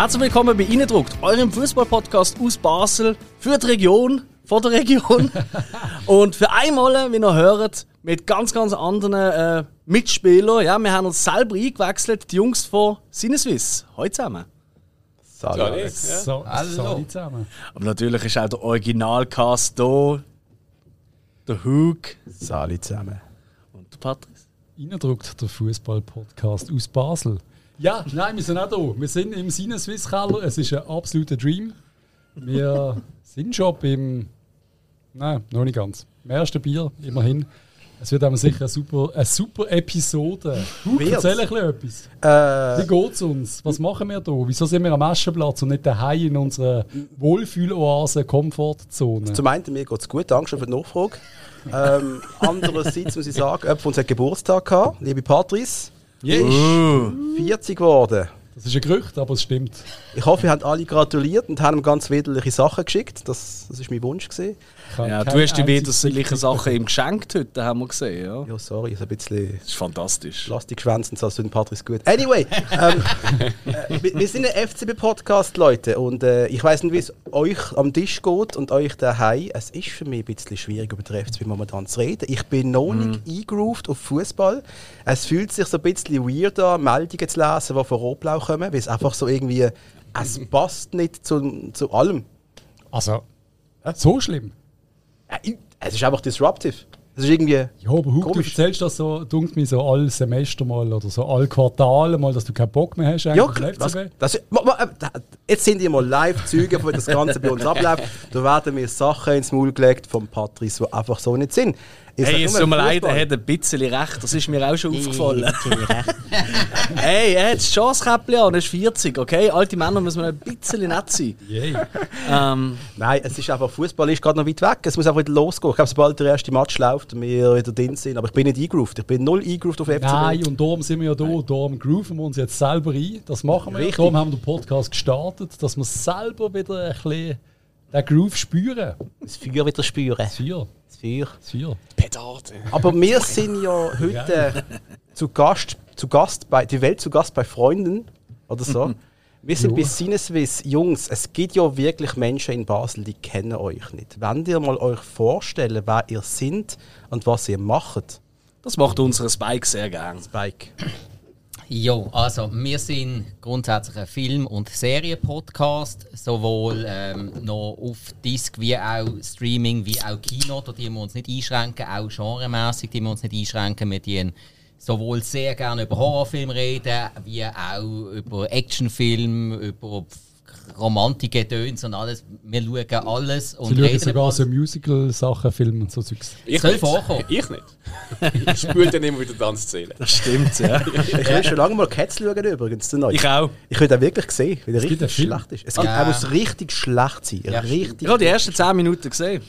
Herzlich willkommen bei Innendruckt, eurem Fußball-Podcast aus Basel für die Region, von der Region. Und für einmal, wie ihr hört, mit ganz, ganz anderen äh, Mitspielern. Ja, wir haben uns selber eingewechselt, die Jungs von Sinneswiss. Heute zusammen. Salut. Ja. So, Hallo. Salut zusammen. Aber natürlich ist auch der Originalcast da. Der Hug Salut zusammen. und der Patrice. Innendruckt der Fußball-Podcast aus Basel. Ja, nein, wir sind auch da. Wir sind im Sinneswiss Keller. Es ist ein absoluter Dream. Wir sind schon beim. Nein, noch nicht ganz. Im ersten Bier, immerhin. Es wird aber sicher eine super, eine super Episode. Wird's? erzähl ein bisschen etwas. Äh, Wie geht's uns? Was machen wir da? Wieso sind wir am Aschenplatz und nicht daheim in unserer Wohlfühloase, Komfortzone? zum einen, mir geht es gut, danke für die Nachfrage. ähm, andererseits muss ich sagen, jemand von uns hat Geburtstag gehabt, liebe Patrice. Yes. 40 geworden. Das ist ein Gerücht, aber es stimmt. Ich hoffe, ihr habt alle gratuliert und haben ihm ganz widerliche Sachen geschickt. Das, das ist mein Wunsch. Gewesen. Ja, du hast die widerliche Ticket Sachen ihm geschenkt heute, haben wir gesehen. Ja. Ja, sorry, ist ein bisschen Das ist fantastisch. Plastikschwänzen, das für den Patrice gut. Anyway, ähm, äh, wir- sind ein FCB-Podcast, Leute. Und äh, ich weiß nicht, wie es euch am Tisch geht und euch daheim. Es ist für mich ein bisschen schwierig, über den FCB momentan zu reden. Ich bin noch nicht eingegroovt auf Fußball. Es fühlt sich so ein bisschen weird an, Meldungen zu lesen, die von Rotblau kommen, weil es einfach so irgendwie. Es passt nicht zu, zu allem. Also, so schlimm. Es ist einfach disruptive. Es ist irgendwie. Ja, aber du Komisch. erzählst das so, dunkt mir so all Semester mal oder so all Quartale mal, dass du keinen Bock mehr hast Ja, den das, das, ma- ma- äh, jetzt sind ihr mal Live-Züge, wie das Ganze bei uns abläuft. Da werden mir Sachen ins Maul gelegt vom Patrice, die einfach so nicht sind. Ich Hey, es tut mir leid, er hat ein bisschen recht. Das ist mir auch schon aufgefallen. hey, er hat das Chancekäppchen an, er ist 40, okay? Alte Männer müssen ein bisschen nett sein. Ähm, Nein, es ist einfach, Fußball ist gerade noch weit weg. Es muss einfach wieder losgehen. Ich glaube, sobald der erste Match läuft und wir wieder drin sind. Aber ich bin nicht eingegroovt. Ich bin null eingegroovt auf FCB. Nein, und darum sind wir ja da, darum grooven wir uns jetzt selber ein. Das machen wir. Richtig. Darum haben wir den Podcast gestartet, dass wir selber wieder ein bisschen den Groove spüren. Das Feuer wieder spüren. Das Vier. Feuer. Das Vier. Petarde. Aber wir sind ja heute zu Gast, zu Gast bei die Welt zu Gast bei Freunden oder so. Wir sind bei Sinneswiss. Jungs, es gibt ja wirklich Menschen in Basel, die kennen euch nicht. Wenn ihr mal euch vorstellen, wer ihr seid und was ihr macht, das macht unsere Spike sehr gern. Spike. Jo, also wir sind grundsätzlich ein Film- und Serienpodcast, sowohl ähm, noch auf Disc wie auch Streaming wie auch Kino, da die wir uns nicht einschränken, auch genremäßig die wir uns nicht einschränken. Wir dienen sowohl sehr gerne über Horrorfilme reden, wie auch über Actionfilme, über Romantik-Gedöns und alles. Wir schauen alles und Sie schauen sogar so Musical-Sachen, Filme und so Zeugs. Ich Soll vorkommen. Ich nicht. Ich spüle dann immer wieder Tanzszenen. Das stimmt, ja. Ich will schon lange mal Cats schauen übrigens. den neuen. Ich auch. Ich will den wirklich sehen, weil er einen richtig schlecht ist. Es gibt, Ja. Er muss richtig schlecht sein. Ja, richtig. Ich habe die ersten 10 Minuten gesehen.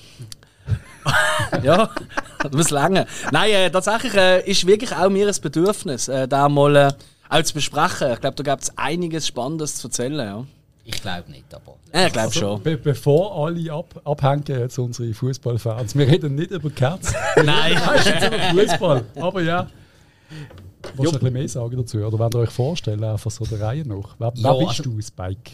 ja, das muss länger. Nein, äh, tatsächlich äh, ist wirklich auch mir ein Bedürfnis, äh, da mal äh, auch zu besprechen. Ich glaube, da gibt es einiges Spannendes zu erzählen. Ja, Ich glaube nicht, aber. ja ich glaube Also, schon. be bevor alle ab abhängen, jetzt unsere Fußballfans, wir reden nicht über Cats, Nein. über Fußball. Aber ja. Willst du ein bisschen mehr sagen dazu? Oder wollt ihr euch vorstellen, einfach so der Reihe nach? Wer, wer Ja, bist also- du, Spike?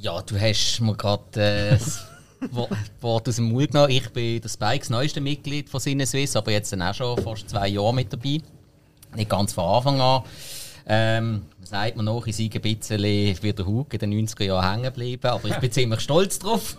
Ja, du hast mir gerade äh, das Wo- Wort aus dem Mund genommen. Ich bin das Spikes neueste Mitglied von Sinneswiss, aber jetzt dann auch schon fast zwei Jahre mit dabei. Nicht ganz von Anfang an. Ähm, sagt man noch, ich sei ein bisschen wie der Hug in den 90er Jahren hängen geblieben, aber ich bin ziemlich stolz drauf.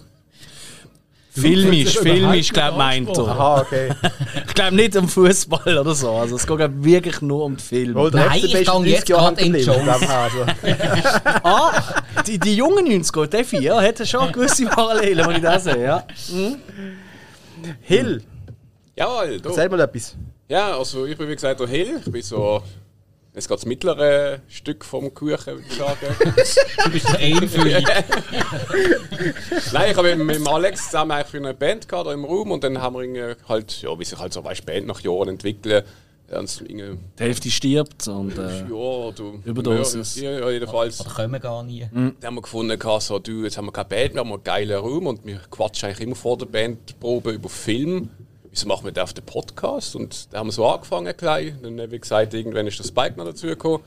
Filmisch, filmisch, nicht glaube meint er. Aha, okay. Ich glaube nicht um Fußball oder so. Also es geht wirklich nur um den Film. Wohl, der Nein, ich 30 jetzt grad in her, also. Ah, die, die jungen 90er, Defi, ja, hätte schon gewisse Parallelen, wenn ich das sehe. Ja. Hill, Jawohl, da. erzähl mal etwas. Ja, also ich bin wie gesagt der Hill. Ich bin so. Jetzt geht das mittlere Stück vom Kuchen, würde ich sagen. Du bist der Einfühlung. Nein, ich habe mit, Alex zusammen eigentlich für eine Band gehabt, im Raum und dann haben wir halt, ja, wie sich halt so weißt, Band nach Jahren entwickeln. Die Hälfte stirbt und äh, ja, du. Überdosis. Ja, ja, jedenfalls. Oder kommen gar nie. Dann haben wir gefunden, so, du, jetzt haben wir keine Band, wir haben einen geilen Raum und wir quatschen eigentlich immer vor der Bandprobe über Film. Wieso machen wir da auf den Podcast? Und da haben wir so angefangen gleich. Dann, wie gesagt, irgendwann ist der Spike noch dazugekommen.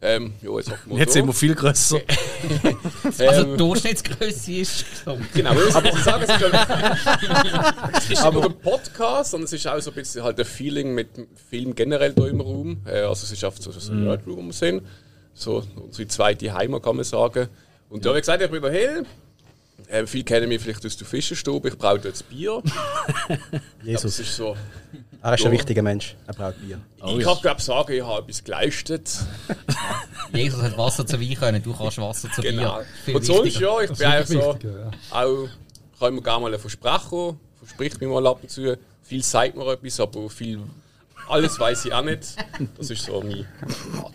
Ähm, ja, jetzt wir Jetzt da. sind wir viel grösser. Also Ähm, die Durchschnittsgröße ist. Genau, wir müssen sagen, es ist, schon- es ist nicht nur ein Podcast, sondern es ist auch so ein bisschen halt ein Feeling mit dem Film generell hier im Raum. Äh, Also es ist oft so, so ein Nerdroom, wo wir sind. So unsere zweite Heimat, kann man sagen. Und da habe ich gesagt, ich bin der Hill. Äh, viele kennen mich vielleicht aus der Fischerstube. Ich brauche dort Bier. Jesus. Das ist so. Er ist ein wichtiger Mensch. Er braucht Bier. ich kann glaube sagen, ich habe etwas geleistet. Jesus hat Wasser zu Wein können, du kannst Wasser zu Genau. Bier. Viel Und sonst wichtiger. ja, ich Das bin wirklich so. ja. Auch kann ich mir gerne mal versprechen. Verspricht mir mal ab und zu. Viel sagt mir etwas, aber viel. Alles weiß ich auch nicht. Das ist so mein Part.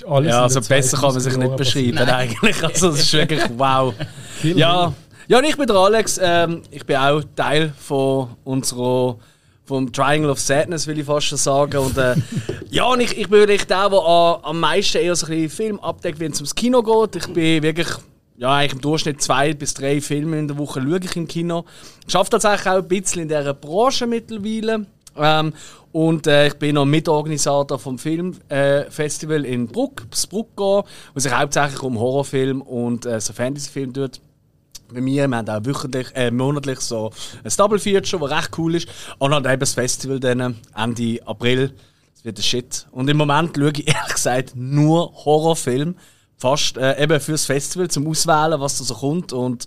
Ja, also besser kann man sich 2000er nicht beschreiben eigentlich. Also das ist wirklich wow. Kill Ja, ja und ich bin der Alex. Ähm, ich bin auch Teil von unserer vom Triangle of Sadness, will ich fast schon sagen. Und, äh, ja, und ich, ich bin wirklich der, der am- am meisten eher so ein bisschen Film abdeckt, wenn es ums Kino geht. Ich bin wirklich, ja, eigentlich im Durchschnitt zwei bis drei Filme in der Woche schaue ich im Kino. Ich arbeite tatsächlich auch ein bisschen in dieser Branche mittlerweile. Ähm, und äh, ich bin noch Mitorganisator vom Filmfestival äh, in Bruck, Bruckgau, wo sich hauptsächlich um Horrorfilm und äh, so Fantasyfilm tut bei mir. Wir haben auch wöchentlich, äh, monatlich so ein Double Feature, das recht cool ist. Und dann eben das Festival dann Ende April. Das wird ein Shit. Und im Moment schaue ich ehrlich gesagt nur Horrorfilm. Fast äh, eben fürs Festival zum Auswählen, was da so kommt. Und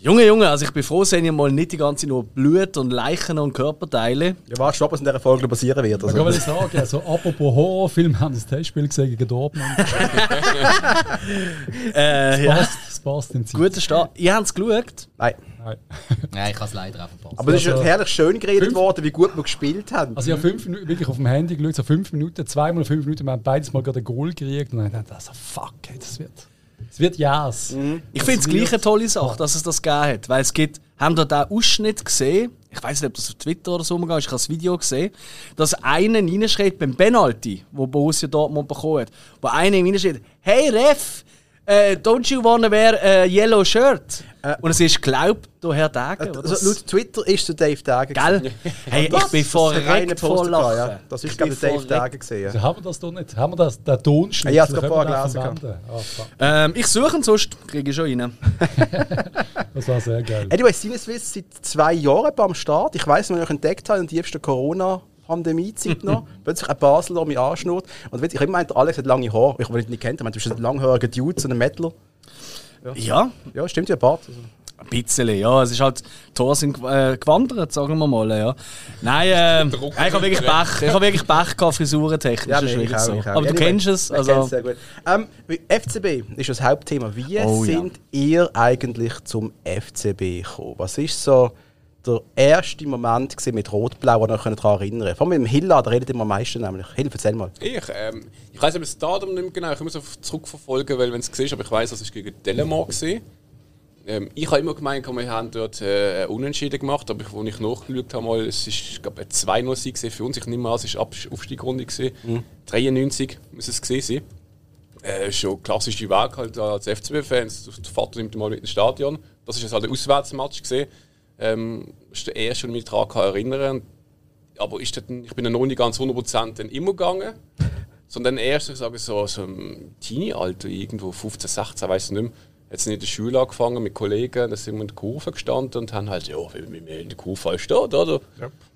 Junge, Junge, also ich bin froh, dass ich mal nicht die ganze Zeit nur Blut und Leichen und Körperteile. Ja, weißt du, was in dieser Folge passieren wird? Ich kann Also, sagen, also, apropos Horrorfilm, haben das Testspiel gesehen gegen Dortmund. Äh, ja. Passt, das passt in Zeit. Guter Start. Ihr habt es geschaut? nein. Nein. Nein, ich habe es leider auch verpasst. Aber es ist Also- herrlich schön geredet Fünf- worden, wie gut wir gespielt haben. Also ich habe fünf Minuten, wirklich auf dem Handy geschaut, so fünf Minuten, zweimal fünf Minuten, wir haben beides Mal gerade ein Goal gekriegt und dann dachte ich, also fuck, das wird, das wird Jas. Ich finde es gleich eine tolle Sache, dass es das gegeben hat. Weil es gibt, haben dort auch Ausschnitt gesehen, ich weiß nicht, ob das auf Twitter oder so umgegangen ist, ich habe das Video gesehen, dass einer reinschreibt beim Penalty, wo Borussia Dortmund bekommen hat, wo einer reinschreibt, hey Ref, äh, don't you wanna wear a yellow shirt? Und es ist geglaubt, der Herr Degen, oder? Also, laut Twitter ist der Dave Dage. Gell? Hey, ich bin Das ein reiner verreckt vor Lachen. ja. Das ist, Ich glaube ich, bin Dave verreckt. Dage gesehen. Also haben wir das doch nicht? Haben wir das, den Tonschnitt? Ja, ich hab's gerade vorher gelesen Ah, fuck. Ähm, ich suche ihn, sonst kriege ich schon rein. Das war sehr geil. Anyway, Sinneswiss seit zwei Jahren beim Start. Ich weiss, wenn ich entdeckt habe, in der tiefsten Corona-Pandemie-Zeit noch, plötzlich ein Basel, der mich anschnurrt. Und ich habe immer gemeint, Alex hat lange Haare. Ich habe ihn nicht kennt, ich meinte, du bist ein langhaariger Dude, so ein Mettler. Ja, Ja, stimmt ja, Bart. Also. Ein bisschen, ja. Es ist halt, die Tore sind äh, gewandert, sagen wir mal, ja. Nein, Druck- ich habe wirklich Pech. Ich habe wirklich Pech gehabt, frisurentechnisch. Ja, nee, ich wirklich auch, so. ich auch. Aber du Anyway, kennst es, wir also... kennen's sehr gut. Ähm, FCB ist das Hauptthema. Wie Oh, ja. sind ihr eigentlich zum FCB gekommen? Was ist so der erste Moment gewesen mit Rot-Blau, an den euch daran erinnern? Vor allem mit dem Hilla, der redet immer am meisten nämlich. Hill, erzähl mal. Ich, ähm, ich weiß aber das Datum nicht mehr genau, ich muss es zurückverfolgen, weil wenn es siehst, aber ich weiß, das ist gegen Delamar gesehen. Ähm, ich habe immer gemeint, wir haben dort äh, Unentschieden gemacht, aber ich, als ich nachgeschaut habe, mal, es ist ich ein 2-0-Sieg gewesen für uns. Ich nehme an, es war Aufstiegsrunde. gewesen. 93 muss es gewesen sein. Äh, schon klassische Weg halt als FCB-Fans. Der Vater nimmt mal mit ins Stadion. Das ist jetzt halt ein Auswärtsmatch gesehen. Ähm, das ist der erste, den ich mich daran kann erinnern Aber ist dann, ich bin dann noch nicht ganz 100% dann immer gegangen. Sondern erst, ich sage so, so im Teenie-Alter, irgendwo 15, 16, weiß ich nicht mehr. Jetzt in der Schule angefangen mit Kollegen, da sind wir in der Kurve gestanden und haben halt, ja, wie wir in der Kurve halt steht, oder?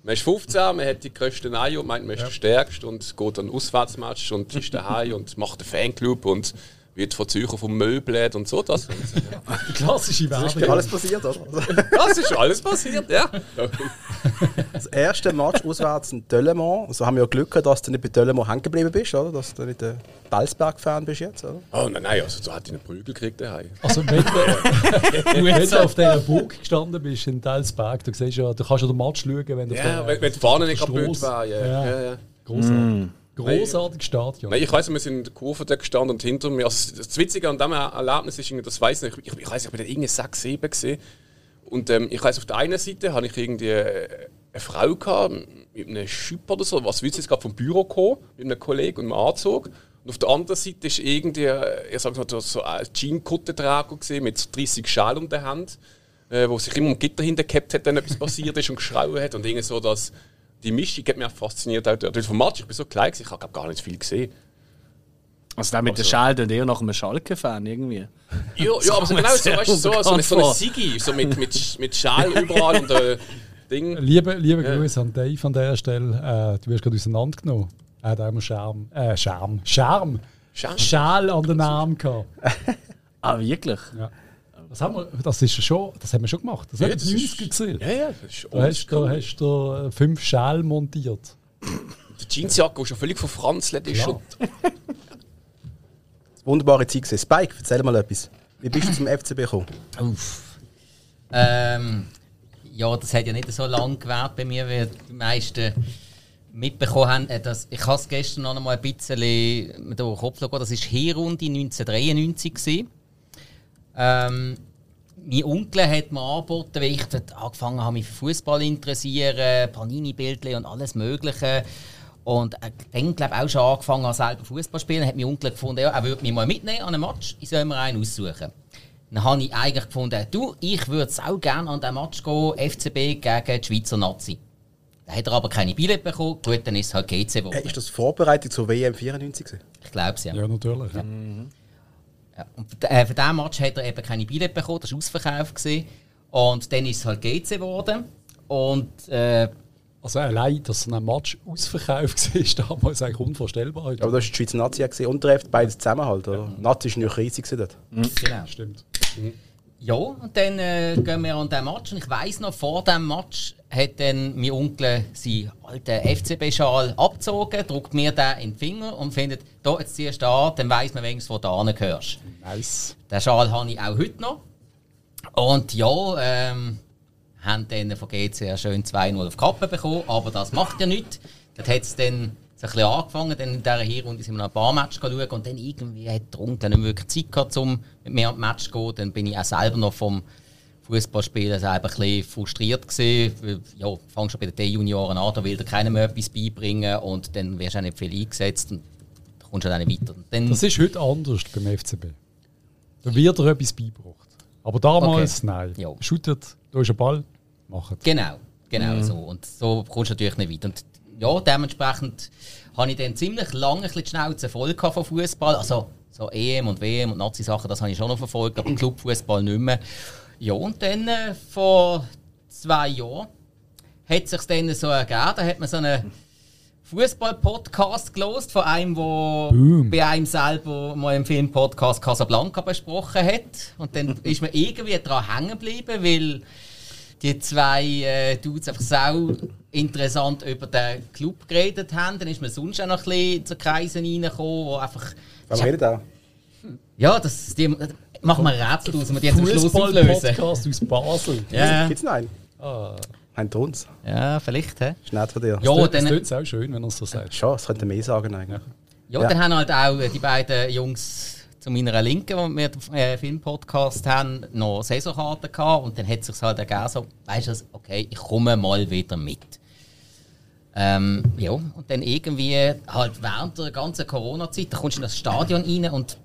Man ist 15, man hat die größten Eier und meint, man ist der Stärkste und geht dann Auswärtsmatch und ist daheim und macht einen Fanclub und wird von Zürcher vom Möbelät und so. Das, Die klassische Ist Werbung. alles passiert, oder? das ist schon alles passiert, ja. Das erste Match auswärts in Döllemont. Also haben wir ja Glück gehabt, dass du nicht bei Döllemont hängen geblieben bist, oder? Dass du nicht der Balsberg-Fan bist jetzt, oder? Oh nein, nein, also so hat ihn einen Prügel gekriegt daheim. Also wenn du, wenn du auf dieser Burg gestanden bist in Telsberg, du, siehst ja, du kannst ja den Match schauen, wenn du auf Ja, der- wenn, wenn die Fahne nicht kaputt war. Ja, Ja. ja. Ja, Großartig. Großartiges Stadion. Nein, ich weiss, wir sind in der Kurve da gestanden und hinter mir. Also das Witzige an diesem Erlebnis ist, das weiss ich nicht, ich, ich weiss, ich bin da irgendwie 6, 7 gesehen. Und ähm, ich weiss, auf der einen Seite hatte ich irgendwie äh, eine Frau gehabt, mit einem Schüpp oder so, was willst du jetzt gerade vom Büro gekommen, mit einem Kollegen und einem Anzug. Und auf der anderen Seite ist irgendwie, äh, ich sag mal, so ein Jean-Kuttenträger gesehen mit so 30 Schalen um der Hand, äh, wo sich immer um Gitter hintergehabt hat, wenn etwas passiert ist und geschrauen hat. Und irgendwie so, dass die Mischung hat mich auch fasziniert. Auch dort vom Match, ich bin so klein, gewesen, ich habe gar nicht viel gesehen. Also der mit der Schal, der eher nach einem Schalke-Fan irgendwie. Ja, ja aber so genau so, weißt du, so, so, eine- so eine Sigi, so mit, mit, mit Schal überall und äh, Ding. Liebe, liebe Grüße an Dave an dieser Stelle. Äh, du wirst gerade auseinandergenommen. Er hat auch immer Charme. Äh, Charme. Charme. Charme. Schal an den Namen gehabt. Ah, wirklich? Ja. Das, haben wir, das, ist schon, das haben wir schon gemacht. Das Ja, haben das wir ist- 90 gesehen. Ja, ja, das ist Da hast du, hast du äh, fünf Schal montiert. Die Jeansjacke, die schon völlig verfranzelt ist. Klar. Und, Wunderbare Zeit gewesen. Spike, erzähl mal etwas. Wie bist du zum FCB gekommen? Uff. Ähm, ja, das hat ja nicht so lange gewährt bei mir, wie die meisten mitbekommen haben. Äh, Dass, ich habe es gestern noch einmal ein bisschen mit dem Kopf gegangen. Das war Hinrunde 1993. gewesen. Ähm, mein Onkel hat mir angeboten, weil ich dort angefangen habe, mich für Fußball zu interessieren, Panini-Bildchen und alles Mögliche. Und äh, dann, glaube ich, auch schon angefangen selber Fußball zu spielen. hat mein Onkel gefunden, ja, er würde mich mal mitnehmen an einem Match, ich soll mir einen aussuchen. Dann habe ich eigentlich gefunden, du, ich würde auch gerne an diesen Match gehen, FCB gegen die Schweizer Nazi. Da hat er aber keine Billett bekommen, gut, dann ist es halt GC geworden. Äh, ist das Vorbereitung zur WM 94 gewesen? Ich glaube es ja. Ja, natürlich. Ja. Ja, und für, äh, für diesen Match hat er eben keine Billett bekommen, das war ausverkauft. Gewesen. Und dann ist es halt GC geworden. Und äh, Also allein, dass so ein Match ausverkauft war, ist damals eigentlich unvorstellbar. Aber das war die Schweizer Nazi und der FCB beides zusammen halt, oder? Nazi war natürlich riesig dort. genau. Stimmt. Ja, und dann äh, gehen wir an den Match. Und ich weiss noch, vor dem Match hat dann mein Onkel seinen alten FCB-Schal abgezogen, drückt mir den in den Finger und findet, da, jetzt ziehst du an, dann weiss man wenigstens, wo du hingehörst. Nice. Den Schal habe ich auch heute noch. Und ja, ähm, haben dann von GC schön 2-0 auf die Kappe bekommen, aber das macht ja nichts. Dort hat es dann ein bisschen angefangen, dann in dieser Hinrunde sind wir noch ein paar Matches schauen und dann irgendwie hat der Onkel nicht wirklich Zeit gehabt, um mit mir an die Match zu gehen. Dann bin ich auch selber noch vom Fußballspielen selber ein bisschen frustriert gewesen. Ja, fangst schon bei den D-Junioren an, da will dir keiner mehr etwas beibringen und dann wirst du auch nicht viel eingesetzt und da kommst du dann nicht weiter. Dann, Das ist heute anders beim FCB. Da wird dir etwas beigebracht. Aber damals, Okay. nein. Ja. Shootet, da ist ein Ball, macht. Genau, genau Mhm. so. Und so kommst du natürlich nicht weit. Und ja, dementsprechend habe ich dann ziemlich lange ein bisschen die Schnauze voll gehabt von Fußball. Also so EM und WM und Nazi-Sachen, das habe ich schon noch verfolgt, aber Clubfußball nicht mehr. Ja, und dann äh, vor zwei Jahren hat es sich dann so ergeben, da hat man so einen Fußball-Podcast gelost von einem, der Boom. bei einem selber mal im Film-Podcast Casablanca besprochen hat. Und dann ist man irgendwie daran hängen geblieben, weil die zwei äh, Dudes einfach sau interessant über den Club geredet haben. Dann ist man sonst auch noch ein bisschen zu Kreisen reingekommen, wo einfach... Was redet auch? Ja, das, die, machen wir ein Rätsel aus, wir die jetzt am Schluss auflösen. Fußball-Podcast aus Basel. Ja, Gibt es noch einen? Ein Tons. ja, vielleicht. Hä? Ist nett von dir. Ja, Das dann, klingt auch schön, wenn er es so sagt. Schon, das könnte mehr sagen eigentlich. Ja, Ja. dann haben halt auch äh, die beiden Jungs zu meiner Linken, die wir den äh, Filmpodcast haben, noch Saisonkarten gehabt. Und dann hat es sich halt ergeben, so, weißt du, okay, ich komme mal wieder mit. Ähm, ja, und dann irgendwie halt während der ganzen Corona-Zeit, da kommst du in das Stadion rein und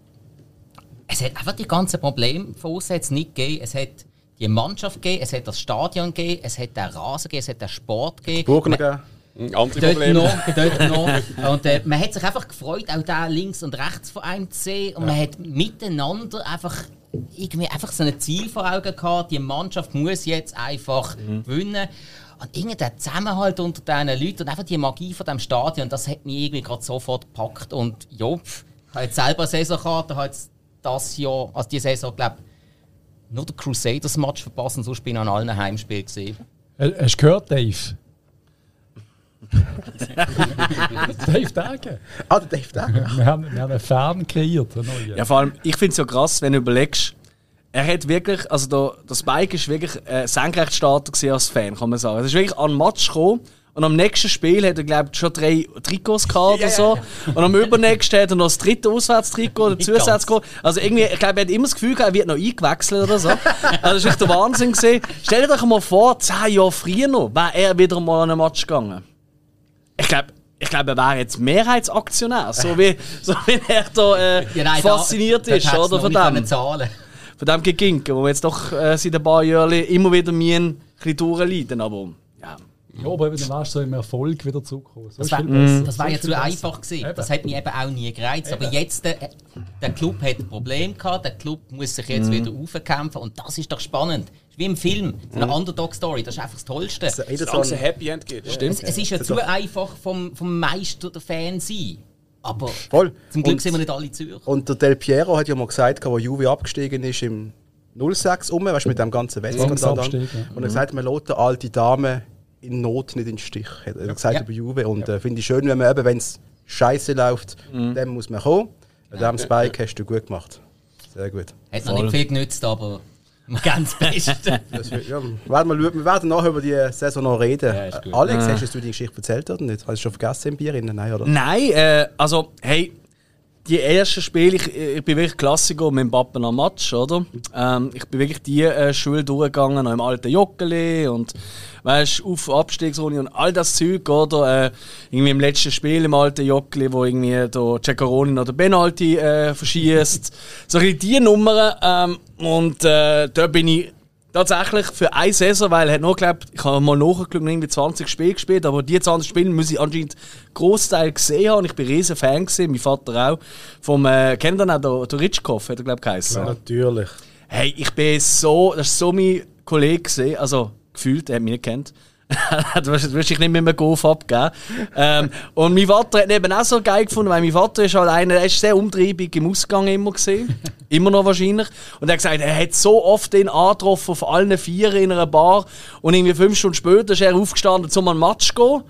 es hat einfach die ganzen Probleme von außen hat's nicht gegeben. Es hat die Mannschaft gegeben, es hat das Stadion gegeben, es hat den Rasen gegeben, es hat den Sport gegeben. Burgen gegeben. Andere Probleme. noch, dort noch. Und äh, man hat sich einfach gefreut, auch da links und rechts von einem zu sehen. Und man hat miteinander einfach irgendwie einfach so ein Ziel vor Augen gehabt. Die Mannschaft muss jetzt einfach gewinnen. Und irgendwie der Zusammenhalt unter diesen Leuten und einfach die Magie von dem Stadion, das hat mich irgendwie gerade sofort gepackt. Und ja, ich habe jetzt selber eine Saisonkarte, habe jetzt das Jahr, also die Saison, glaube nur den Crusaders-Match verpasst und sonst bin ich an allen Heimspielen gesehen. Äh, Hast du gehört, Dave? Dave Dage. Ah, der Dave da. Wir haben, wir haben einen Fan kreiert. Ja, vor allem, ich finde es ja krass, wenn du überlegst, er hat wirklich, also der, der Spike ist wirklich äh, Senkrechtstarter als Fan, kann man sagen. Er ist wirklich an den Match gekommen und am nächsten Spiel hat er, glaube ich, schon drei Trikots gehabt oder so. Und am übernächsten hat er noch das dritte Auswärtstrikot oder Zusatztrikot. Also irgendwie, ich glaube, er hat immer das Gefühl gehabt, er wird noch eingewechselt oder so. Also das ist echt der Wahnsinn gesehen. Stell dir doch mal vor, zehn Jahre früher noch, wäre er wieder mal an einen Match gegangen. Ich glaube, ich glaube, er wäre jetzt Mehrheitsaktionär, so wie, so wie er da äh, Ja, nein, da- fasziniert dort ist, oder? Von dem, Zahlen. von dem Geginken, wo wir jetzt doch äh, seit ein paar Jahren immer wieder mir ein bisschen durchleiden. Aber ja, Ja, aber eben, dann wärst du so im Erfolg wieder zurückgekommen. So Das war, das war ja zu besser. einfach gewesen. Eben. Das hat mich eben auch nie gereizt. Aber jetzt, der, der Club hat ein Problem gehabt, der Club muss sich jetzt wieder aufkämpfen und das ist doch spannend. Ist wie im Film, so eine Underdog-Story, das ist einfach das Tollste. Also, jeder so es ein ein, Happy End gibt. Stimmt. Es, es ist ja zu einfach vom, vom Meister der Fan sein. Aber voll. zum Glück Und- sind wir nicht alle Zürcher. Und der Del Piero hat ja mal gesagt, wo Juve abgestiegen ist im 06 um, weißt du, mit dem ganzen Wettskandal. Ja. Und er hat gesagt, man lässt eine alte Dame in Not nicht in den Stich. Hat er gesagt Ja. über Juve. Und äh, finde ich schön, wenn man eben, wenn es scheiße läuft, dann muss man kommen. Bei diesem Spike hast du gut gemacht. Sehr gut. Hat noch nicht viel genützt, aber ganz beste. Ja, wir, werden mal, wir werden nachher über die Saison noch reden. Ja, Alex, hast du die Geschichte erzählt oder nicht? Hast du schon vergessen im Bier? Innen? Nein, oder? Nein, äh, also, hey, die ersten Spiele, ich, ich bin wirklich Klassiker mit dem Pappen am Match, oder? Ähm, ich bin wirklich die äh, Schule durchgegangen, noch im alten Joggeli und weißt auf Abstiegsrunde und all das Zeug, oder? Äh, irgendwie im letzten Spiel im alten Joggeli, wo irgendwie der Ceccaroni noch den Penalty äh, verschießt. so ein bisschen die Nummern. Ähm, und äh, da bin ich Tatsächlich für eine Saison, weil er hat noch geglaubt, ich habe mal nachgeschaut, irgendwie 20 Spiele gespielt, aber die 20 Spiele muss ich anscheinend Großteil gesehen haben. Ich bin riesen Fan gewesen, mein Vater auch. Vom, äh, kennt ihr auch den, den Ritschkoff, hat er glaube ich geheißen. Natürlich. Hey, ich bin so, das ist so mein Kollege gewesen, also gefühlt, er hat mich nicht kennt. du wirst dich nicht mit einem Golf abgeben. ähm, und mein Vater hat eben auch so geil gefunden, weil mein Vater ist halt einer, er ist sehr umtriebig im Ausgang immer gesehen. immer noch wahrscheinlich. Und er hat gesagt, er hat so oft den angetroffen auf allen Vieren in einer Bar. Und irgendwie fünf Stunden später ist er aufgestanden, um einen Match zu gehen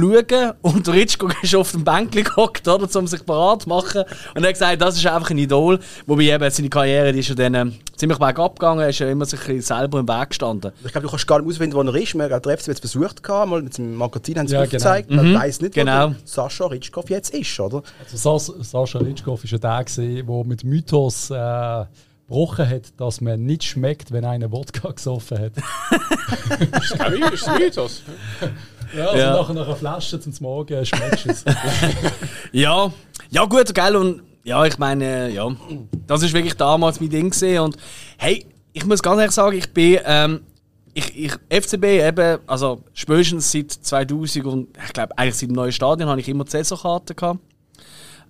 schauen und Ritschko ist auf dem Bänkchen gehockt, oder, um sich parat zu machen. Und er hat gesagt, das ist einfach ein Idol. Wobei eben seine Karriere die ist ja dann äh, ziemlich bergab gegangen, er ist ja immer sich selber im Weg gestanden. Ich glaube, du kannst gar nicht ausfinden, wo er ist. Wir haben jetzt versucht, gehabt, mal mit dem Magazin haben sie Ja, es genau. aufgezeigt. Man weiß nicht, Genau. wo Sascha Ritschkow jetzt ist, oder? Also Sas Sascha Ritschkow ist ja der, gewesen, der mit Mythos äh, gebrochen hat, dass man nicht schmeckt, wenn einer Wodka gesoffen hat. Ist kein Mythos, ist ein Mythos. Ja, also Ja. nach, nach einer Flasche zum Morgen schmeckst du es. Ja, ja gut, gell, und ja, ich meine, ja, das ist wirklich damals mein Ding gewesen. und hey, ich muss ganz ehrlich sagen, ich bin, ähm, ich, ich, FCB eben, also spätestens seit 2000 und ich glaube eigentlich seit dem neuen Stadion habe ich immer die Saisonkarte gehabt.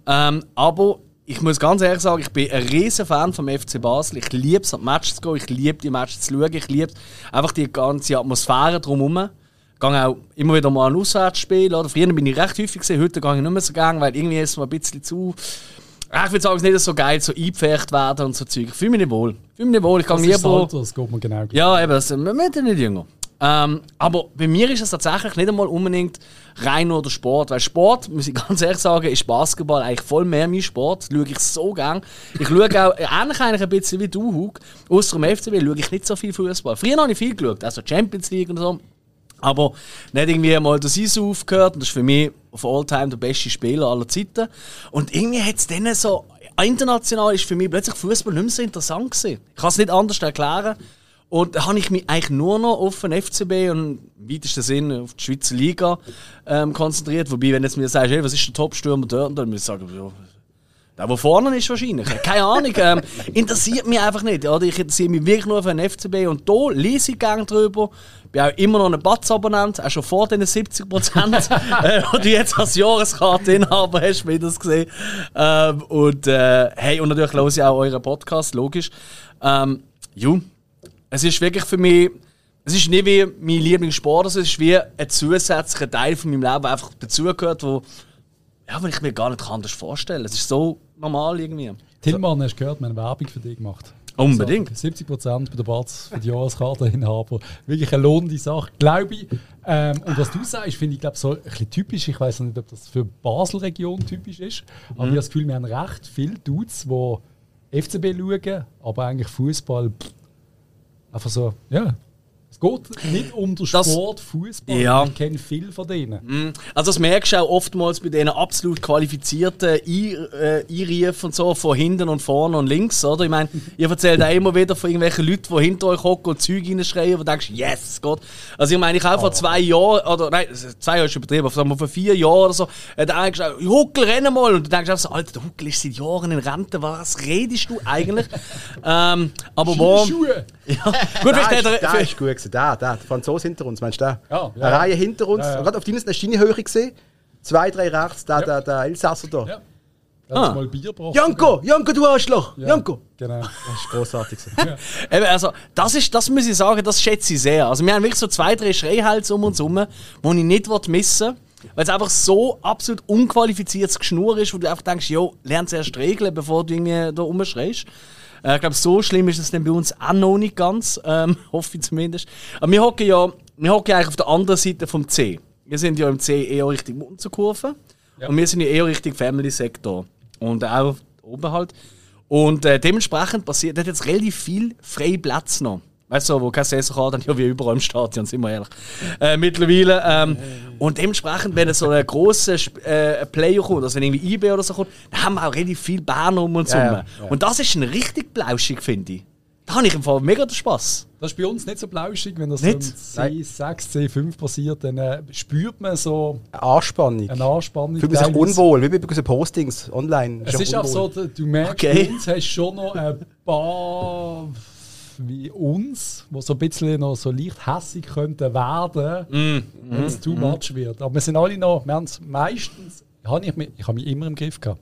Ähm, aber ich muss ganz ehrlich sagen, ich bin ein riesen Fan vom FC Basel. Ich liebe es, an die Matches zu gehen, ich liebe die Matches zu schauen, ich liebe einfach die ganze Atmosphäre drumherum. Ich gehe auch immer wieder mal an Auswärtsspiele. Oder? Früher bin ich recht häufig gesehen, heute gehe ich nicht mehr so gerne, weil irgendwie ist es mir ein bisschen zu. Ah, Ich würde sagen, es ist nicht so geil, so eingepfercht werden und so Zeug. Ich fühle mich nicht wohl. Ich fühle mich nicht wohl. Ich gehe Das lieber. Alter, das geht mir genau gleich. Ja, eben, das, wir werden nicht jünger. Ähm, aber bei mir ist es tatsächlich nicht einmal unbedingt rein nur der Sport. Weil Sport, muss ich ganz ehrlich sagen, ist Basketball eigentlich voll mehr mein Sport. Das schaue ich so gern. Ich schaue auch ähnlich eigentlich ein bisschen wie du, Hug. Außer im FCB schaue ich nicht so viel Fußball. Früher habe ich viel geschaut, also Champions League und so. Aber nicht irgendwie mal der Sisu aufgehört. Und das ist für mich auf Alltime der beste Spieler aller Zeiten. Und irgendwie hat es dann so. International ist für mich plötzlich Fußball nicht mehr so interessant gewesen. Ich kann es nicht anders erklären. Und da habe ich mich eigentlich nur noch auf den FCB und im weitesten Sinne auf die Schweizer Liga ähm, konzentriert. Wobei, wenn jetzt mir sagst, hey, was ist der Top-Stürmer dort, dann muss ich sagen, ja, der, der vorne ist wahrscheinlich. Keine Ahnung. Ähm, interessiert mich einfach nicht. Oder? Ich interessiere mich wirklich nur für den FCB. Und da lese ich gerne drüber. Bin auch immer noch ein Batz-Abonnent, auch schon vor diesen 70 Prozent, äh, die du jetzt als Jahreskarte-Inhaber hast, wie das gesehen. Ähm, und äh, hey, und natürlich höre ich auch euren Podcast, logisch. Ähm, ju, es ist wirklich für mich, es ist nicht wie mein Lieblingssport, es ist wie ein zusätzlicher Teil von meinem Leben, der einfach dazugehört, wo ja, weil ich mir gar nicht anders vorstellen kann. Es ist so normal irgendwie. Tillmann, hast du gehört, wir haben Werbung für dich gemacht. Unbedingt. Also 70% bei der Batz für die Jahreskarteninhaber. Wirklich eine lohnende Sache, glaube ich. Ähm, und was du sagst, finde ich glaube so ein bisschen typisch. Ich weiß nicht, ob das für die Basel-Region typisch ist. Aber ich habe das Gefühl, wir haben recht viele Dudes, die FCB schauen, aber eigentlich Fußball einfach so, ja. Geht nicht um den Das- Sport Fußball. Ja. Ich kenne viel von denen. Also das merkst du auch oftmals bei diesen absolut qualifizierten Ein- äh, Einrufen und so, von hinten und vorne und links, oder? Ich meine, ihr erzählt auch immer wieder von irgendwelchen Leuten, die hinter euch hocken und Zeug reinschreien, wo du denkst, yes, Gott. Also ich meine, ich habe vor zwei Jahren, oder nein, zwei Jahre ist übertrieben, aber vor vier Jahren oder so, hat einer gesagt, Huckel, renn mal! Und du denkst auch so, Alter, der Huckel ist seit Jahren in Rente, was redest du eigentlich? ähm, aber wo... Schuhe! Ja, gut, vielleicht hat er... der ist gut gewesen, der, der, Franzose hinter uns, meinst du den? Ja, ja, Eine ja. Reihe hinter uns, Ja, ja. gerade auf deiner Schienenhöhe gesehen. Zwei, drei rechts, der, der, der Elsasser da. Ja. Da haben Ah. sie mal Bier gebracht. Janko, Janko, du Arschloch! Ja, Janko! Genau. Das ist großartig. Eben, also, das, ist, das muss ich sagen, das schätze ich sehr. Also, wir haben wirklich so zwei, drei Schreihälse um uns herum, die ich nicht missen will. Weil es einfach so absolut unqualifiziertes Geschnur ist, wo du einfach denkst, jo, lern zuerst regeln, bevor du irgendwie da rumschreist. Äh, ich glaube, so schlimm ist es dann bei uns auch noch nicht ganz. Ähm, hoffe ich zumindest. Aber wir hocken ja, wir hocken eigentlich auf der anderen Seite vom C. Wir sind ja im C eher Richtung Munzerkurve. Und wir sind ja eher Richtung Family-Sektor. Und auch oben halt. Und äh, dementsprechend passiert, hat jetzt relativ viel freie Plätze noch. Weißt du, wo keine Saison hat, dann ja wie überall im Stadion, sind wir ehrlich. Äh, mittlerweile. Ähm, und dementsprechend, wenn so ein grosser äh, Player kommt, also wenn irgendwie IB oder so kommt, dann haben wir auch relativ viel Berner um uns herum. ja, ja. Und das ist ein richtig blauschig, finde ich. Da habe ich im Fall mega den Spass. Das ist bei uns nicht so blauschig, wenn das Nicht? so im C6, C5 passiert, dann äh, spürt man so Eine Anspannung. eine Anspannung. Fühlt man sich unwohl, wie bei gewissen Postings online. Es ist auch so, du du merkst, Okay. bei uns hast schon noch ein paar wie uns, die so ein bisschen noch so leicht hässig könnten werden, wenn es too much wird. Aber wir sind alle noch, wir haben es meistens, habe ich, mich- ich habe mich immer im Griff gehabt.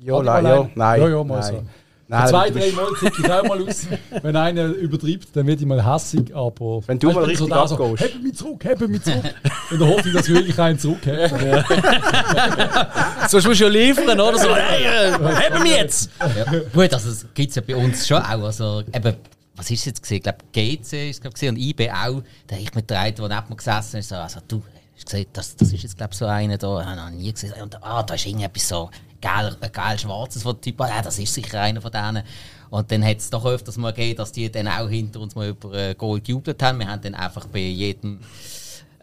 Ja, nein, ja, nein. Ja, ja, mal nein. so. Nein, Zwei, drei Mal kicke ich auch mal aus. Wenn einer übertreibt, dann werde ich mal hässig. Aber Wenn du mal richtig da so, abgehst. Heb mich zurück, heb mich zurück. Und dann hoffe ich, dass wirklich einen zurückhebt. Sonst musst du ja liefern, oder? So, hey, äh, haben wir jetzt! Ja. Gut, also das gibt es ja bei uns schon auch. Also, eben, was ist es jetzt gesehen? Ich glaube, GC ist es und IB auch. Da habe ich mit der einen, der neben mir gesessen ist, so, also du, hast gesehen, das, das ist jetzt glaube so einer da, ich habe noch nie gesehen. Und ah, da ist irgendetwas so geil, geil schwarzes, wo der Typ, ah, ja, das ist sicher einer von denen. Und dann hat es doch öfters mal gegeben, dass die dann auch hinter uns mal über äh, Goal gejubelt haben. Wir haben dann einfach bei jedem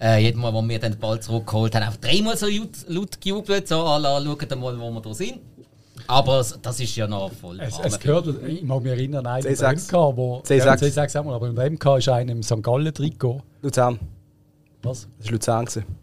äh, jedes Mal, wo wir den Ball zurückgeholt haben, einfach dreimal so laut, laut gejubelt, so, ala, schaut mal, wo wir da sind. Aber das ist ja noch voll. Es, es gehört, ich mag mich erinnern, einen C6. der MK, wo. C6. Ja, C6 auch mal, aber im MK ist einer im St. Gallen-Trikot. Luzern. Was? Das war Luzern. gewesen.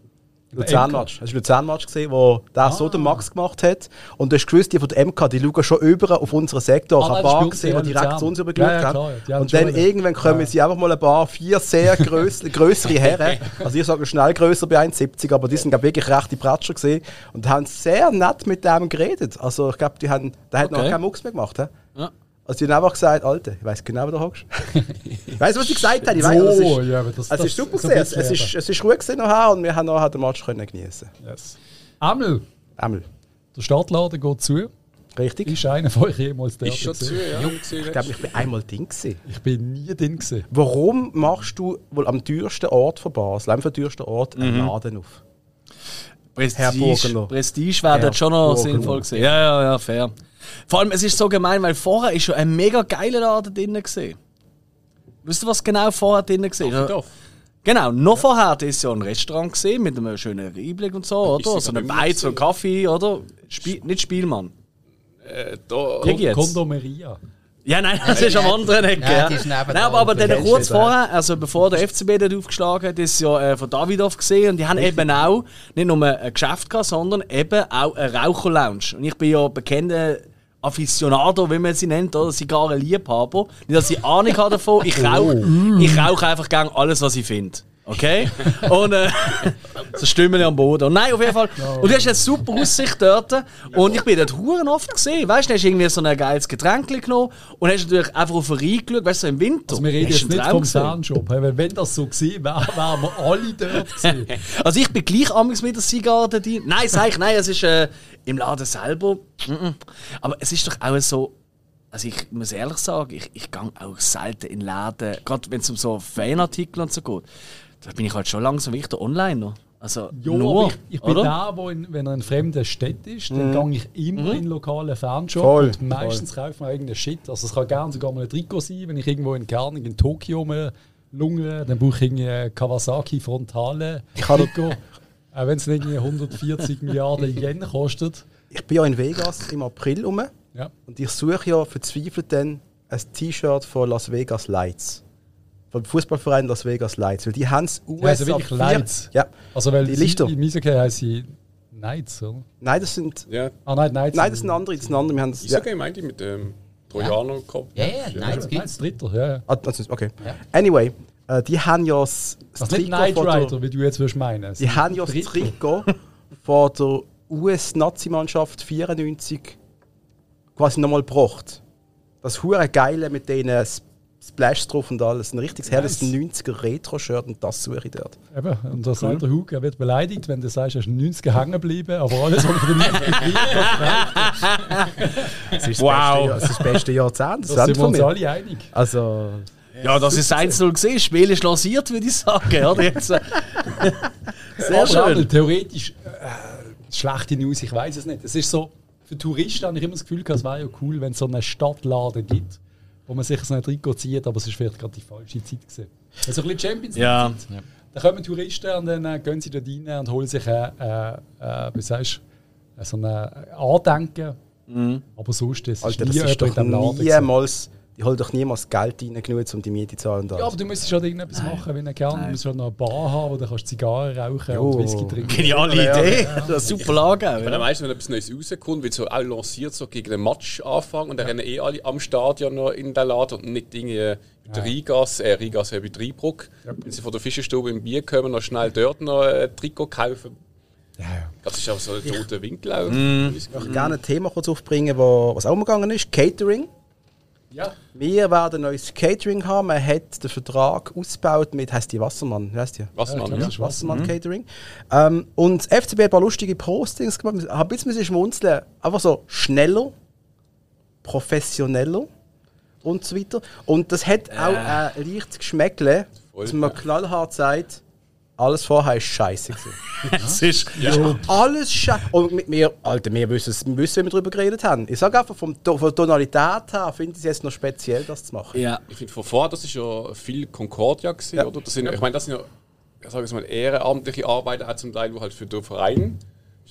Luzern-Match. Das war Luzern-Match, gewesen, wo der so den Max gemacht hat. Und du hast gewusst, die von der MK, die schauen schon über auf unseren Sektor. Ah, ich habe nein, ein paar gesehen, die ja, direkt zu uns übergeschaut Ja, ja, haben. haben Und dann irgendwann kommen sie einfach mal ein paar, vier sehr grössere Herren. Also ich sage schnell grösser bei 1,70, aber die sind glaub, wirklich rechte Pratscher gesehen. Und haben sehr nett mit dem geredet. Also ich glaube, die haben, der hat noch Okay. keinen Mucks mehr gemacht. He? Ja. Also die haben einfach gesagt, Alter, ich weiß genau, wo du hockst. ich weiß, was sie gesagt haben. Ich weiss, das So, ist, ja, aber das- also es das- ist super ein Es, es, ist, es ist ruhig gewesen nachher und wir haben nachher den Match können genießen. Yes. Amel, Einmal. der Startladen geht zu. Richtig? Ist einer von euch jemals dort? Ist schon zu, ja. Ich glaube, ich bin einmal Ding gewesen. Ich bin nie drin. Gewesen. Warum machst du wohl am teuersten Ort von Basel, am teuersten Ort, einen Laden auf? Herr Prestige. Prestige wäre dort schon noch sinnvoll gewesen. Ja, ja, ja, fair. Vor allem, es ist so gemein, weil vorher ist schon ein mega geiler Laden drin gesehen. Wisst ihr, was genau vorher drin war? Dorf. Genau, noch vorher das ist ja ein Restaurant gesehen mit einem schönen Einblick und so, oder? So aber ein Beiz und Kaffee, oder? Spiel, nicht Spielmann. Äh, da? Kondomeria. Ja, nein, das ist am anderen Ecke. Nein, Ja. Nein, aber, aber dann kurz vorher, also bevor der FCB dort aufgeschlagen hat, ist ja äh, von Davidoff gesehen und die haben eben auch nicht nur ein Geschäft gehabt, sondern eben auch eine Raucherlounge. Und ich bin ja bekannter Aficionado, wie man sie nennt, oder Zigarrenliebhaber. Nicht, dass ich Ahnung habe davon, ich rauche ich rauche einfach gerne alles, was ich finde. Okay? Und äh, so Stimmen am Boden. Und nein, auf jeden Fall. Und du hast eine super Aussicht dort. Und ich bin dort huren oft gesehen. Weißt du, hast irgendwie so ein geiles Getränk genommen und hast natürlich einfach auf den Rhein geschaut, weißt du, so im Winter. Also wir reden jetzt nicht vom. Weil wenn das so gewesen wäre, wären wir alle dort gewesen. Also ich bin gleich amigs mit der Zigarre. Nein, sag ich, nein, es ist äh, im Laden selber. Aber es ist doch auch so. Also ich muss ehrlich sagen, ich, ich gehe auch selten in Läden, gerade wenn es um so Fanartikel und so geht. Da bin ich halt schon langsam ich der Onliner. Also Ja, nur, aber ich, ich bin oder? da, wo in, wenn er in fremden Stadt ist, dann gehe ich immer in lokalen Fanshop Voll, und meistens kaufe ich mir irgendeinen Shit. Also es kann gerne sogar mal ein Trikot sein, wenn ich irgendwo in Kerning in Tokio mal lungere, dann brauche ich irgendwie ein Kawasaki Frontale Trikot. Auch wenn es irgendwie 140 Milliarden Yen kostet. Ich bin ja in Vegas im April rum Ja. und ich suche ja verzweifelt dann ein T-Shirt von Las Vegas Lights. Vom Fußballverein Las Vegas Lights. Weil die haben es Ja, also wirklich Lights. Ja. Also weil Die sie- Lichter. Im Eishockey heißt sie Knights, oder? Nein, das sind. ja. Ah nein, Knights. Nein, das sind andere. Das sind andere. Wir haben das, Ich ja. meinte ich mit dem Trojaner gehabt. Ja, ja, nein, das Knights gibt's. Dritter, ja. ja. Ah, das ist, okay. Ja. Anyway, äh, die haben ja das, das Also nicht Knight Rider, wie du jetzt würdest meinen. Die haben ja das. Trikot von der US-Nationalmannschaft 94 quasi nochmal gebracht. Das hure geile mit den Splash drauf und alles. Ein richtiges herrliches 90er Retro-Shirt und das suche ich dort. Eben, und da sagt der Hug, er wird beleidigt, wenn du sagst, er ist in den 90er hängen geblieben, aber alles, was 90er geblieben Das ist Wow. das, beste, Jahr- das, ist das beste Jahrzehnt. Das, da sind wir von uns mir. alle einig. Also, Ja, das ist 1-0 gesehen. Das Spiel ist lanciert, würde ich sagen. Oder? Jetzt, sehr Aber schön. theoretisch äh, schlechte News, ich weiß es nicht. Es ist so, für Touristen habe ich immer das Gefühl, gehabt, es wäre ja cool, wenn es so einen Stadtladen gibt, wo man sich so ein Trikot zieht, aber es ist vielleicht gerade die falsche Zeit gewesen. Also ein bisschen Champions League. Ja. Zeit. Da kommen Touristen und dann äh, gehen sie dort rein und holen sich äh, äh, äh, wie sagst, du, äh, so ein Andenken. Aber sonst ist es Alter, nie das ist doch diesem Laden. gewesen. niemals. Die holen doch niemals Geld rein genug, um die Miete zu zahlen. Ja, aber du müsstest halt irgendetwas machen, wenn du gerne. Du musst halt noch eine Bar haben, wo du kannst Zigarren rauchen Jo. und Whisky trinken. Geniale Idee. Das ist eine super Lage. auch, Ja. meistens, wenn etwas Neues rauskommt, wird so auch lanciert, so gegen den Match anfangen und dann rennen eh alle am Stadion noch in den Laden und nicht Dinge bei der Rigas, äh, Rigas äh, bei der Rheinbrück. Wenn sie von der Fischerstube im Bier kommen, noch schnell dort noch ein Trikot kaufen. Ja, ja. Das ist auch so ein toter Winkel. Auch. Ich möchte gerne ein Thema kurz aufbringen, wo, was auch umgegangen ist: Catering. Ja. Wir werden ein neues Catering haben. Man hat den Vertrag ausgebaut mit, heißt die Wassermann, wie heißt die? Was man, klar. ja. Das ist Wassermann. Wassermann Catering. Ähm, und das FCB hat ein paar lustige Postings gemacht. Ich habe ein bisschen schmunzeln. Einfach so schneller, professioneller und so weiter. Und das hat auch ein leichtes Geschmäckle, dass man knallhart sagt, alles vorher ist scheiße gewesen. Das ist, Alles scheiße. Und mit mir, Alter, wir wissen, es- wir wissen, wie wir darüber geredet haben. Ich sage einfach, vom, von der Tonalität her finde ich es jetzt noch speziell, das zu machen. ja. Ich finde, von vorher, das ist ja viel Concordia gewesen, Ja. oder? Das sind, Ich meine, das sind ja, ich sage jetzt mal, ehrenamtliche Arbeiten, auch zum Teil, die halt für den Verein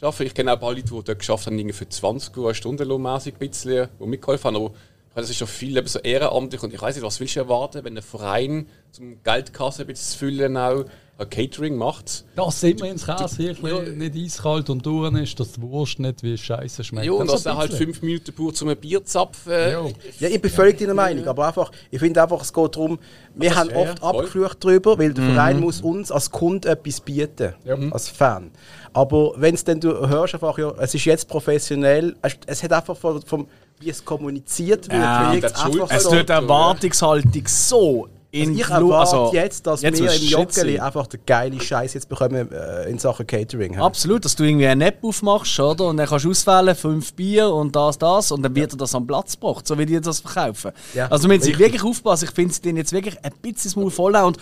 arbeiten. Ich kenne auch ein paar Leute, die dort geschafft haben, irgendwie für 20 Uhr stundenlohnmäßig ein bisschen, die mitgeholfen haben. Aber ich meine, das ist schon viel eben so ehrenamtlich und ich weiß nicht, was willst du erwarten, wenn ein Verein zum Geldkasse ein bisschen zu füllen auch Catering macht. Das sieht man ins Käsehirchen nicht eiskalt und durch ist, dass die Wurst nicht wie Scheiße schmeckt. Ja, und Das er halt fünf Minuten braucht, um ein Bier zu zapfen. Ja. Ja, ich bin völlig deiner Meinung, aber einfach, ich finde einfach, es geht darum, wir haben ja, oft ja, abgeflucht darüber, weil der Verein muss uns als Kunde etwas bieten, als Fan. Aber wenn es dann, du hörst einfach, ja, es ist jetzt professionell, es, es hat einfach vom, vom wie es kommuniziert wird, Ja, einfach Schuld- Es so, wird die Erwartungshaltung so Also ich erwarte jetzt, dass jetzt wir im Joggeli einfach den geilen Scheiß jetzt bekommen äh, in Sachen Catering. hä? Absolut, dass du irgendwie eine App aufmachst, oder? Und dann kannst du auswählen, fünf Bier und das, das, und dann wird dir das am Platz gebracht, so wie die das verkaufen. Ja, also, wenn sie wirklich aufpassen, ich finde sie denen jetzt wirklich ein bisschen voll. Und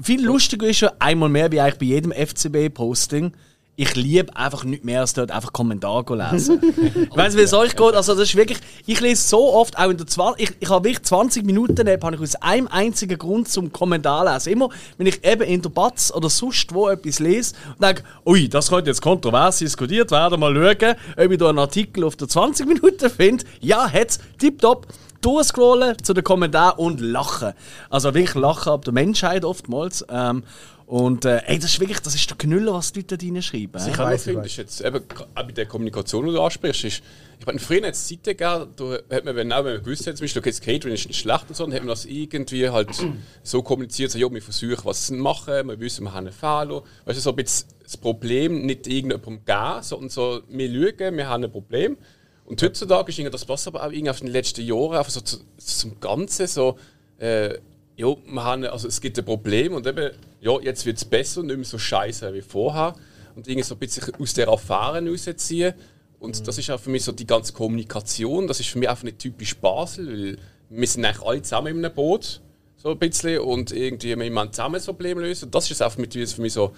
viel lustiger ist ja einmal mehr, wie eigentlich bei jedem FCB-Posting. Ich liebe einfach nicht mehr, als dort einfach Kommentare zu lesen. ich nicht, wie es euch geht. Also, das ist wirklich, ich lese so oft, auch in der 20, ich, ich habe wirklich 20 Minuten, App, habe ich aus einem einzigen Grund zum Kommentar lesen. Immer, wenn ich eben in der Batz oder sonst wo etwas lese und denke, ui, das könnte jetzt kontrovers diskutiert werden, mal schauen, ob ich da einen Artikel auf der 20 Minuten finde. Ja, hat's, tipptopp. Durchscrollen zu den Kommentaren und lachen. Also wirklich lachen ab der Menschheit oftmals. Ähm, und äh, ey, das ist wirklich, das ist der Knüller, was die Leute da reinschreiben. Ich auch finde, weiss. ist jetzt eben auch bei der Kommunikation, die du ansprichst, ist, ich meine, früher hat es Zeiten gegeben, da hat man, wenn, auch wenn man gewusst hat, zum Beispiel, okay, das Catering ist nicht schlecht und so, dann hat man das irgendwie halt so kommuniziert, so, ja, wir versuchen was zu machen, wir wissen, wir haben einen Fehler. Weißt du, so ein bisschen das Problem nicht irgendjemandem geben, sondern so, wir lügen, wir haben ein Problem. Und heutzutage ist irgendwie, das passt aber auch irgendwie auf den letzten Jahren einfach so zu, zum Ganzen so, äh, ja, wir haben, also es gibt ein Problem und eben, ja, jetzt wird es besser und nicht mehr so scheiße wie vorher. Und irgendwie so ein bisschen aus der Affäre rausziehen. Und das ist auch für mich so die ganze Kommunikation, das ist für mich einfach nicht typisch Basel, weil wir sind eigentlich alle zusammen in einem Boot, so ein bisschen, und irgendwie wir müssen zusammen das Problem lösen. Das ist einfach mit für mich so,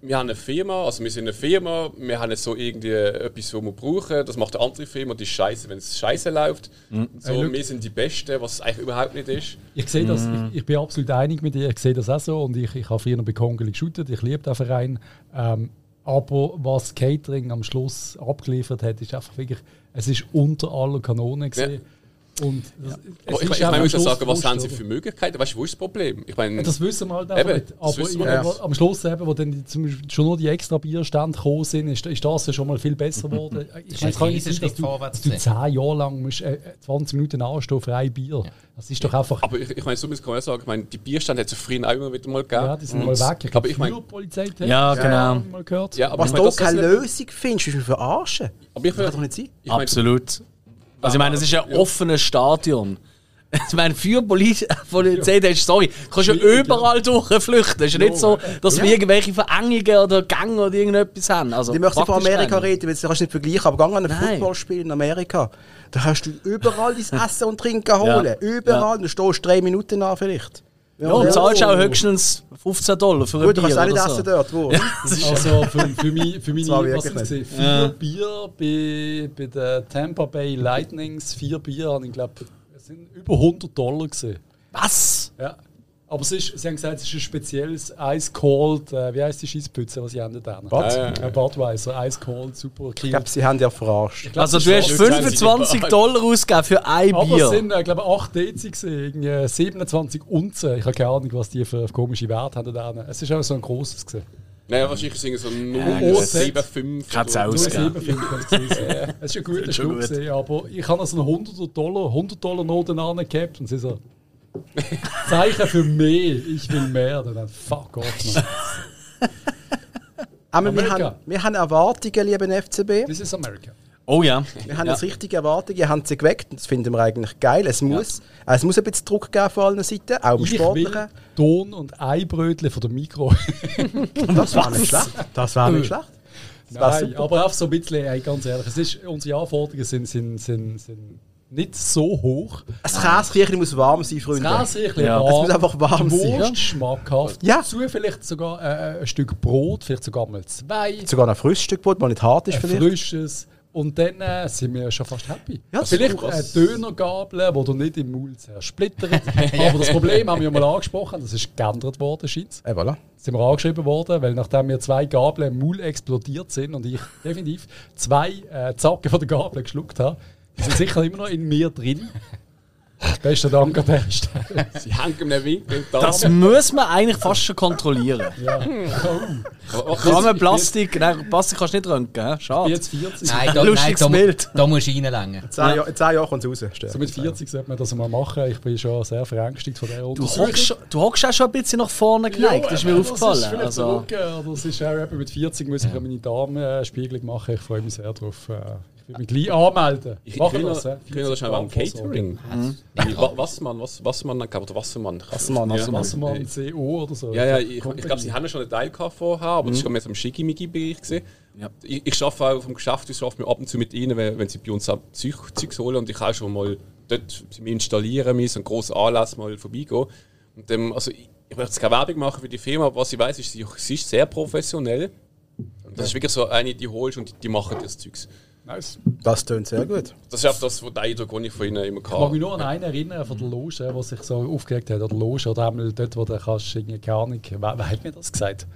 wir haben eine Firma, also wir sind eine Firma, wir haben jetzt so irgendwie etwas, was wir brauchen, das macht eine andere Firma, die ist scheiße, wenn es scheiße läuft. Und so, Hey, look. wir sind die Besten, was es eigentlich überhaupt nicht ist. Ich sehe das, Mhm. ich, ich bin absolut einig mit dir, ich sehe das auch so und ich, ich habe früher bei Kongeli geshootet, ich liebe den Verein. Ähm, aber was Catering am Schluss abgeliefert hat, ist einfach wirklich, es ist unter aller Kanone gesehen. Und das, es Aber ich, ist ich auch meine, ich muss ja Schluss sagen, was haben sie für Möglichkeiten? Weißt du, wo ist das Problem? Ich meine, Das wissen wir halt Eben, nicht. Aber eben, nicht. wo- am Schluss, eben, wo dann die, zum Beispiel schon nur die extra Bierstände gekommen sind, ist, ist das ja schon mal viel besser geworden. Ich meine, es kann nicht sein, dass du, vorwärts dass du. 10 Jahre lang musst, äh, 20 Minuten anstehen für ein Bier. Das ist doch einfach... aber ich, ich meine, so muss man ja sagen, ich meine, die Bierstände hat es ja früher auch immer wieder mal gegeben. ja, die sind mal weg. Ich aber glaube, ich meine, Polizei Ja, genau. mal gehört. ja, aber Was ich du auch keine Lösung findest, ist mich verarschen. Aber ich Das kann doch nicht sein. ich Absolut. Also ich meine, es ist ein offenes Stadion. Ich meine, für Polizei, Polizei da ist, sorry, du kannst ja überall durchflüchten. Es ist ja nicht so, dass wir irgendwelche Verengungen oder Gänge oder irgendetwas haben. Also, Ich möchte von Amerika keine. reden, weil das kannst du nicht vergleichen. Aber gang an ein. Footballspiel in Amerika. Da kannst du überall dein Essen und Trinken holen. Ja. Überall. Du stehst drei Minuten an vielleicht. Ja, und zahlst auch höchstens 15 Dollar für ein Gut, du Bier kannst auch nicht oder essen so. dort. Wo? Also für, für, mich, für meine, was nicht. es? Vier Bier bei, bei den Tampa Bay Lightnings, vier Bier, und ich glaube, es sind über 100 Dollar gesehen. Was? Ja. Aber es ist, sie haben gesagt, es ist ein spezielles Ice Cold, äh, wie heißt die Schießpütze, was sie haben da? Was? Ja, Äh, Budweiser, Ice Cold, super Ich glaube, sie haben ja verarscht. Also du hast 25 Dollar ausgegeben für ein Aber es Bier. sind, äh, glaube ich, 8 Dezi gewesen, irgendwie 27 Unzen. Ich habe keine Ahnung, was die für komische Werte haben da. Es ist auch so ein grosses gesehen. Nein, wahrscheinlich sind es so Oh, 0,75. Kann's oder- auch ausgeben. 0,75 kann es gewesen. Es ist ein guter schon Stück, gut. gewesen, aber ich habe also einen 100 Dollar, 100 Dollar Noten angehabt und sie so. Zeichen für mehr, ich will mehr. Dann fuck off, man. Aber wir haben, wir haben Erwartungen, lieben FCB. This is America. Oh ja. Wir haben ja. jetzt richtige Erwartungen, ihr habt sie geweckt. Das finden wir eigentlich geil. Es muss, äh, es muss ein bisschen Druck geben von allen Seiten, auch im Ich will Sportlichen. Ton und Eibrötchen von der Mikro. Das war nicht schlecht. Das war nicht schlecht. Das Nein, aber auch so ein bisschen, ey, ganz ehrlich, es ist, unsere Anforderungen sind, sind, sind, sind nicht so hoch. Das Käsekirchen muss warm sein, Freunde. Das Ja. warm, Es muss einfach warm die sein, Wurst ja. schmackhaft. Ja. Dazu vielleicht sogar äh, ein Stück Brot, vielleicht sogar mal zwei. Sogar ein frisches Stück Brot, mal nicht hart ist ein vielleicht. frisches. Und dann äh, sind wir schon fast happy. Ja, Vielleicht eine Dönergabel, die du nicht im Mund zersplittert. Aber das Problem haben wir mal angesprochen, das ist geändert worden, scheint Eh, voilà. sind wir angeschrieben worden, weil nachdem mir zwei Gabeln im Maul explodiert sind und ich definitiv zwei äh, Zacken von der Gabel geschluckt habe, die sind sicher immer noch in mir drin. Besten Dank an der Stelle. Sie hängen einem Winkel und Das da. muss man eigentlich fast schon kontrollieren. Ja. Kann man Plastik, nein, Plastik kannst du nicht röntgen, schade. jetzt 40. Nein, da, nein, Lustiges da, mu- Bild. da musst du reinlängen. In zehn, Jahr, in zehn Jahren kommt es raus. So mit 40 sollte man das mal machen. Ich bin schon sehr verängstigt von der Du Untersuchung. du hockst auch schon ein bisschen nach vorne geneigt, das ist mir Das ist aufgefallen. vielleicht Also, es ist auch mit 40 muss ich ja meine Darmspiegelung machen. Ich freue mich sehr drauf. Ich will mich gleich anmelden. Ich Machen kenne das, hä? das, das schon beim 40 Catering. Mhm. Wassermann, was, Wassermann, oder Wassermann. Wassermann, Ja. Wassermann. CO oder so. Ja, ja, ich, ich glaube, sie haben ja schon einen Teil vorher, aber das war im Schickimicki-Bereich. gewesen. Ja. Ich, ich arbeite auch vom Geschäft, ich arbeite mir ab und zu mit ihnen, wenn, wenn sie bei uns auch Zeug, Zeugs holen und ich auch schon mal dort sie mir installieren müssen, so einen grossen Anlass mal vorbeigehen. Und, ähm, also ich, ich möchte jetzt keine Werbung machen für die Firma, aber was ich weiß, ist, sie, sie ist sehr professionell. Und das ist wirklich so eine, die holst und die, die machen das Zeugs. Nice. Das tönt sehr gut. Das ist auch das, was der Eindruck, den ich von ihnen immer Ich mag mich hatte. nur an einen erinnern von der Loge, der sich so aufgeregt hat. Oder Loge, oder einmal dort, wo du kannst, irgendwie, keine Ahnung, wer, wer hat mir das gesagt?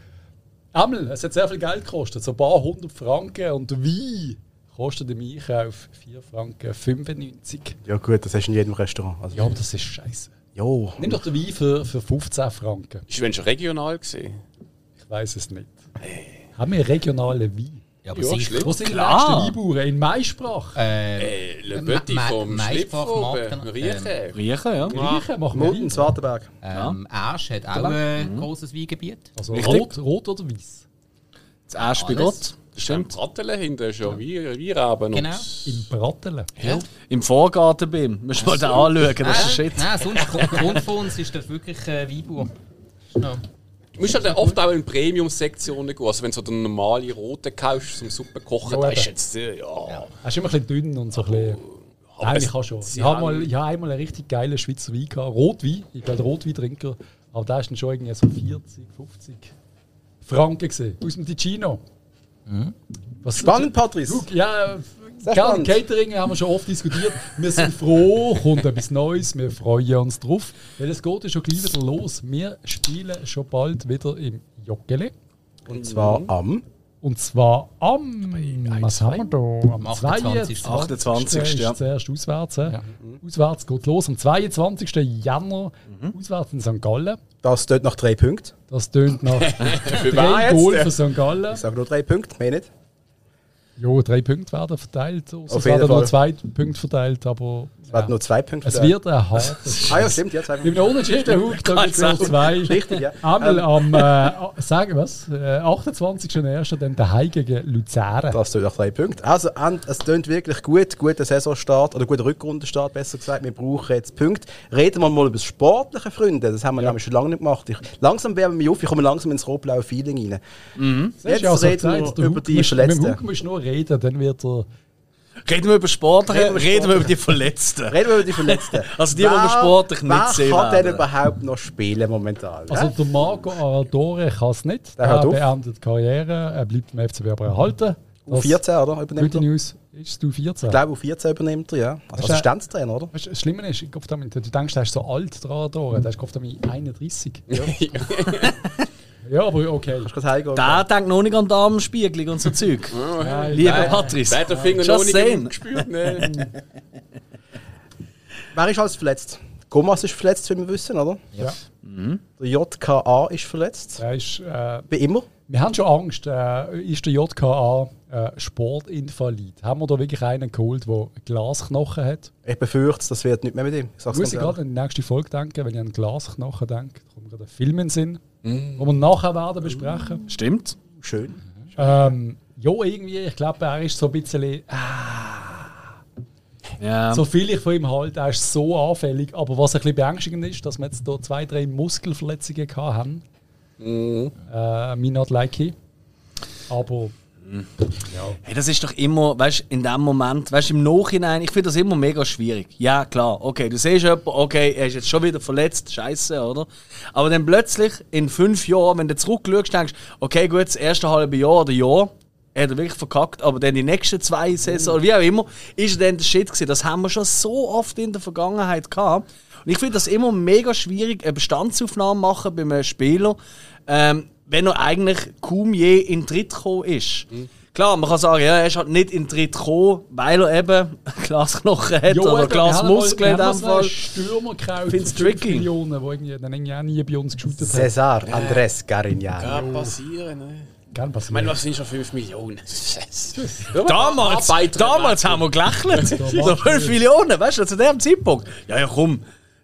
Einmal, es hat sehr viel Geld gekostet, so ein paar hundert Franken. Und wie kostet im Einkauf 4 Franken 95? Ja gut, das hast du in jedem Restaurant. Also, Ja, aber das ist scheiße. Jo. Nimm doch den Wein für, für 15 Franken. Ist wenn schon regional gesehen? Ich weiß es nicht. Haben wir regionale Wein? Ja, aber Ja, sicher. Wo sind die Klar. nächsten Weinbauern? In Maisprach? Äh, Äh, Le Petit Ma- vom Schlipfrobe, Maisprach- Riechen. Riechen, ja. Riechen machen wir Mutten, Wein. Swartenberg. ähm, Asch hat auch ein grosses Weingebiet. Also Richtig. rot, rot oder weiß? Das erste bei. Gott. Stimmt. Brattele hinten schon, wie, wie Raben. Genau. Und Im Brattelen. Ja. Im Vorgarten bin. Musst du mal den anschauen, das ist shit. Nein, sonst Grund von uns ist das wirklich äh, Weinbauer. Ja. Du musst halt oft auch in Premium-Sektionen gehen. Also wenn du so den normalen roten kaufst zum Suppe kochen, Ja, da ist jetzt, äh, ja. Er ist immer ein bisschen dünn und so ein bisschen. Aber Nein, es- ich habe schon. Ich habe, mal, ich habe einmal einen richtig geilen Schweizer Wein gehabt. Rotwein. Ich bin ein Rotweintrinker. Aber da ist dann schon irgendwie so 40, 50 Franken gesehen. Aus dem Ticino. Was Spannend, Patrice. Guck, ja. Catering haben wir schon oft diskutiert. Wir sind froh, kommt etwas Neues, wir freuen uns drauf. Weil es geht ja schon gleich wieder los. Wir spielen schon bald wieder im Joggeli. Und zwar am Und zwar am, was haben wir da? Am 28. 28. ja. zuerst auswärts. äh. Auswärts geht los am 22. Jänner. Auswärts in St. Gallen. Das tut nach drei Punkten. Das tönt nach drei? Goal für St. Gallen. Ich sage nur drei Punkte, mehr nicht. Ja, drei Punkte werden verteilt. Also Auf es werden nur Fall. zwei Punkte verteilt, aber Es werden nur zwei Punkte. es wird ein hartes. Ah ja, stimmt, ja, zwei Punkte. einem Unentschieden da gibt es zwei. Richtig, ja. Einmal am, äh, sagen was, äh, 28.01. dann daheim gegen Luzern. Das tut nach drei Punkten. Also, es klingt wirklich gut. Guter Saisonstart oder guter Rückrundenstart, besser gesagt. Wir brauchen jetzt Punkte. Reden wir mal über das Sportliche, Freunde. Das haben wir nämlich schon lange nicht gemacht. Ich, langsam wärmen wir auf. Ich komme langsam ins rot-blaue Feeling rein. Das Jetzt ja reden wir der über die Verletzten. Mit dem Hug musst du nur reden, dann wird er. Reden wir über Sportliche, Reden wir über reden wir über die Verletzten. Reden wir über die Verletzten. Also die, die wir sportlich nicht wer sehen kann denn überhaupt noch spielen momentan? Also der Marco Aradore kann es nicht. Der er beendet die Karriere, er bleibt im FCB aber erhalten. Das U14, oder? Übernimmt Gute? News ist du 14. Ich glaube, U14 übernimmt er, ja. Also Ist er- Assistenztrainer, oder? Weißt, du, das Schlimme ist, ich glaub, damit- du denkst, der ist so alt, der Aradore, der ist glaub, damit 31. Ja, aber okay. Kannst du heimgehen? Der denkt noch nicht an Darmspiegelung und so Zeug. Lieber Nein. Patrice. Der hat den Finger noch nicht gespürt. Ne? Wer ist alles verletzt? Gomas ist verletzt, wie wir wissen, oder? Ja. Der JKA ist verletzt. Der ist, äh, Wie immer. wir haben schon Angst, äh, ist der JKA äh, Sportinvalid? Haben wir da wirklich einen geholt, der Glasknochen hat? Ich befürchte, das wird nicht mehr mit ihm. Ich muss gerade an die nächste Folge denken, wenn ich an Glasknochen denke. Da kommt gerade ein Film in den Sinn, wo wir nachher werden besprechen. Stimmt. ehrlich. Schön. Ähm, ja, irgendwie, ich glaube, er ist so ein bisschen. Ja. So viel ich von ihm halte, er ist so anfällig. Aber was ein bisschen beängstigend ist, dass wir jetzt hier zwei, drei Muskelverletzungen gehabt haben. Äh, me not like it. Aber Hey, das ist doch immer, weißt du, in dem Moment, weißt du, im Nachhinein, ich finde das immer mega schwierig. Ja, klar, okay, du siehst jemanden, okay, er ist jetzt schon wieder verletzt, scheiße, oder? Aber dann plötzlich in fünf Jahren, wenn du zurückschaust, denkst okay, gut, das erste halbe Jahr oder Jahr, er hat er wirklich verkackt, aber dann die nächsten zwei Saison, oder wie auch immer, ist er dann der Shit gewesen. Das haben wir schon so oft in der Vergangenheit gehabt. Und ich finde das immer mega schwierig, eine Bestandsaufnahme machen bei einem Spieler, ähm, wenn er eigentlich kaum je in Tritt gekommen ist. Klar, man kann sagen, ja, er ist halt nicht in den Tritt gekommen, weil er eben Glasknochen hat oder Glasmuskeln in dem Fall. Stürmer gekauft. Find's tricky. Millionen, wo irgendwie, dann irgendwie auch nie bei uns geshootet hat. Cesar Andres Carignano. Kann passieren, ne? Gern Ich passiert. meine, was sind schon 5 Millionen? Damals, damals haben wir gelächelt. so 5 Millionen, weißt du, zu dem Zeitpunkt. Ja, ja, komm,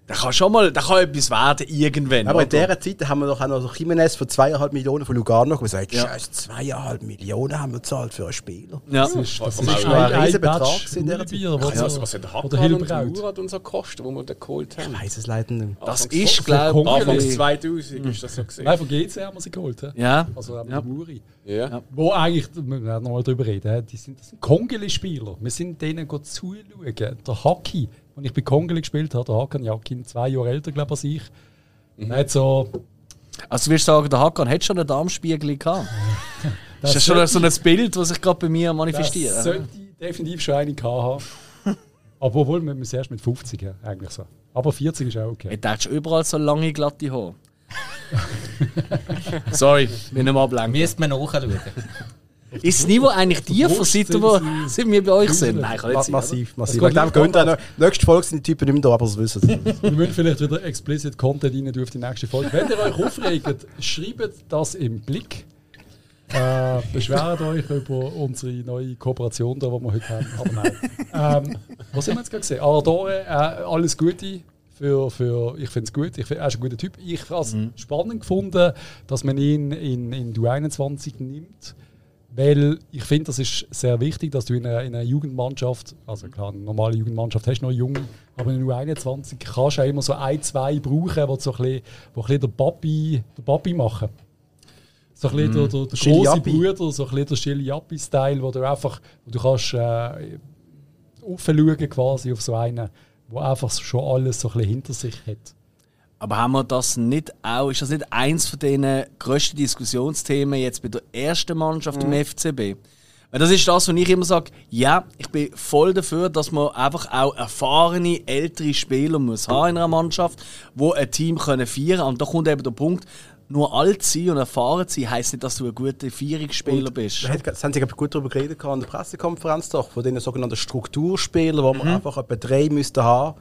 da kann schon mal, da kann etwas werden irgendwann. Aber in dieser Zeit haben wir doch auch noch so Jimenez für 2,5 Millionen von Lugano gesagt, Ja. Scheiße, 2,5 Millionen haben wir gezahlt für einen Spieler. ja. Das ist, das ist ein ein, ein Riesenbetrag Batch in dieser Bier, Was, was, was, was hat der oder Hackmann und Murat und so gekostet, wo wir den geholt haben? Ich weiß es leider nicht. Das Anfangs- ist, glaube Anfangs ich. 2000 ist das so gesehen. Nein, von GC haben wir sie geholt. Ja. Also haben Ja. wir Muri. Ja. Wo eigentlich, wir müssen noch mal drüber reden, die sind, das sind Kongeli-Spieler. Wir sind denen zuschauen. Der Haki, als ich bei Kongeli gespielt habe, der Hakan Jakin, zwei Jahre älter, glaube ich, als ich. Mhm. Hat so, Also, du würdest sagen, der Hakan hat schon einen Darmspiegel gehabt. das ist das schon so ein Bild, das sich gerade bei mir manifestiert? Das sollte definitiv schon eine gehabt haben. Aber obwohl, wir müssen erst mit 50 haben, eigentlich so. Aber 40 ist auch okay. Ich dachte überall so lange glatte Haare. Sorry, bin nicht mal ablenken. Müsste man nachschauen. Ist das Niveau eigentlich tiefer, seit wir, seit wir bei euch sind? Nein, kann Ma nicht massiv, massiv. Wegen dem gehen dann noch- Nächste Folge sind die Typen nicht mehr da, aber das wissen sie. Wir müssen vielleicht wieder explicit Content rein tun auf die nächste Folge. Wenn ihr euch aufregt, schreibt das im Blick. Äh, beschwert euch über unsere neue Kooperation, da, die wir heute haben. Aber nein. Ähm, was haben wir jetzt gerade gesehen? Aradore, äh, alles Gute. Für, für, ich finde es gut, ich find, er ist ein guter Typ. Ich habe es spannend gefunden, dass man ihn in, in die 21 nimmt. Weil ich finde, das ist sehr wichtig, dass du in einer, in einer Jugendmannschaft, also klar, eine normale Jugendmannschaft hast du noch Jungen, aber in der U21 kannst du auch immer so ein, zwei brauchen, die so ein bisschen, wo ein bisschen der Papi, der Papi machen. So ein bisschen der, der, der große. Bruder, so ein bisschen der Chiliappi-Style, wo du einfach, wo du kannst äh, aufschauen quasi auf so einen, der einfach schon alles so ein bisschen hinter sich hat. Aber haben wir das nicht auch, ist das nicht eins von den grössten Diskussionsthemen jetzt bei der ersten Mannschaft im FCB? Weil das ist das, was ich immer sage, ja, ich bin voll dafür, dass man einfach auch erfahrene, ältere Spieler muss haben in einer Mannschaft, wo ein Team können feiern Und da kommt eben der Punkt, nur alt sein und erfahren sein, heisst nicht, dass du ein guter Vierungsspieler bist. Das haben sie gut darüber geredet an der Pressekonferenz doch, von den sogenannten Strukturspielern, wo man einfach etwa drei müssten haben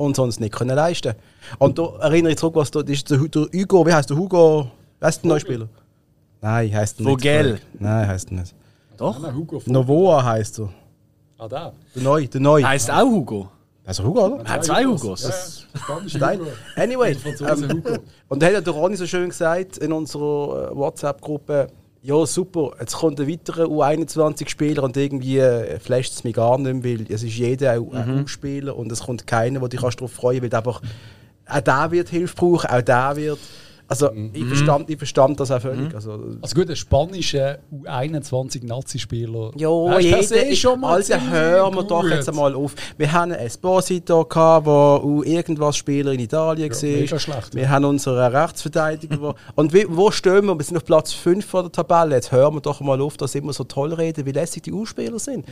und sonst nicht können leisten. Und da erinnere ich zurück, was da das ist der, der Hugo, wie heißt der Hugo? Wer ist der Neuspieler? Nein, heißt er nicht. Vogel. Nein, heißt er nicht. Doch? Nein, Hugo von Novoa heißt er. Ah, da. Der Neu, der Neu. Heißt auch Hugo. Also Hugo, oder? Er hat zwei Hugos. Ja, ja. Hugo. Anyway, ähm, Hugo. und da hat ja der Ronny so schön gesagt in unserer äh, WhatsApp-Gruppe, ja super, jetzt kommt ein weiterer U21-Spieler und irgendwie äh, flasht es mich gar nicht mehr, weil es ist jeder ein Mhm. U-Spieler und es kommt keiner, der dich darauf freuen kann, weil einfach auch der wird Hilfe brauchen, auch der wird... Also Mhm. ich, verstand, ich verstand das auch völlig. Also, Also gut, ein spanischer U21-Nazi-Spieler. Ja, ist per jeder, se schon mal also hören wir doch jetzt einmal auf. Wir haben einen Esposito, gehabt, der U irgendwas Spieler in Italien war. mega schlecht, Wir haben unseren Rechtsverteidiger. und wie, wo stehen wir? Wir sind auf Platz 5 von der Tabelle. Jetzt hören wir doch mal auf, dass immer so toll reden, wie lässig die U-Spieler sind.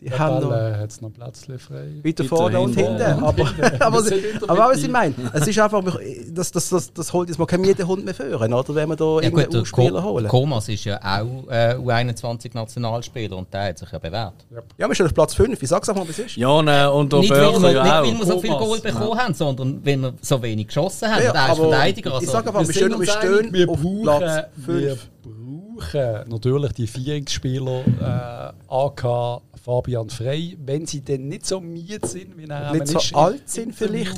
Die haben noch Tabelle hat es noch Plätzchen frei. weiter vorne und hinten. hinten. Aber, aber, aber was ich meine, es ist einfach, das, das, das, das holt jetzt mal kein jeder Hund mehr führen, oder? Wenn wir da Ja gut, irgendeinen der U-Spieler Ko holen. Komas ist ja auch äh, U21-Nationalspieler und der hat sich ja bewährt. Ja, wir stehen auf Platz 5. Ich sag's einfach mal, wie es ist. Ja, ne, und der Nicht, weil wir, nicht, ja weil auch. wir so viel Goal bekommen haben, sondern weil wir so wenig geschossen haben. Ja, und er ist Verteidiger. Also, ich sag einfach, wir sind wir stehen wir auf brauchen, Platz wir 5. brauchen natürlich die Vierungsspieler äh, AK Fabian Frey, wenn sie denn nicht so miet sind, wie er Nicht so ist. alt sind vielleicht.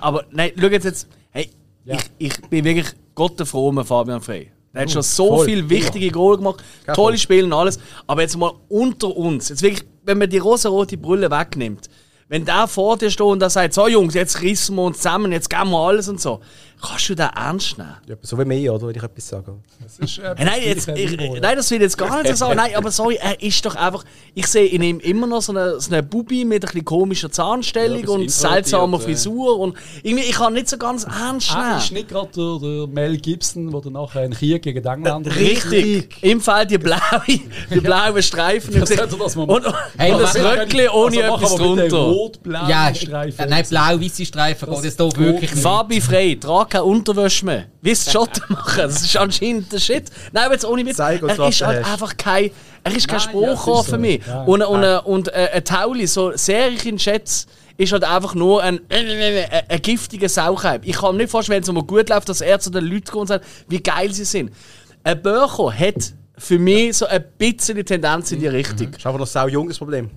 Aber nein, schau jetzt, jetzt hey, Ja. ich, ich bin wirklich Gott der Frohe Fabian Frey. Der hat schon so voll. viele wichtige Goal gemacht, Ja, tolle. Spiele und alles. Aber jetzt mal unter uns, jetzt wirklich, wenn man die rosa-rote Brille wegnimmt, wenn der vor dir steht und der sagt, so Jungs, jetzt rissen wir uns zusammen, jetzt geben wir alles und so, kannst du den ernst nehmen? Ja, so wie mir, oder? Wenn ich etwas sage. Das ist, äh, Hey, nein, jetzt, ich, nein, das will ich jetzt gar nicht so sagen. Nein, aber sorry, er ist doch einfach. Ich sehe in ihm immer noch so eine, so eine Bubi mit ein bisschen komischer Zahnstellung Ja, und seltsamer Frisur. Und irgendwie, ich kann nicht so ganz ernst er ist nehmen. nicht gerade der, der Mel Gibson, der nachher einen Krieg gegen die Engländer Richtig. Im Fall die blaue, die blauen Streifen. Das hätte das mal und, Hey, und das Röckli ohne also etwas drunter. Rot-blaue ja, Streifen. äh, nein, blau-weiße Streifen geht es hier wirklich nicht. Fabi Frey, trag keine Unterwäsche mehr. Willst du Schotten machen? Das ist anscheinend der Shit. Nein, aber jetzt ohne Witz. Zeig uns, er ist halt hast. einfach kein, er ist kein Nein, ja, es Spruchrohr ist so. für mich. Ja. Und, und, und, und äh, ein Tauli, so Serien Schätz, ist halt einfach nur ein, äh, ein, ein giftiger Saucheib. Ich kann mir nicht vorstellen, wenn es mal gut läuft, dass er zu den Leuten kommt und sagt, wie geil sie sind. Ein Börcher hat für mich so ein bisschen die Tendenz in die Richtung. Das ist einfach noch sau junges Problem.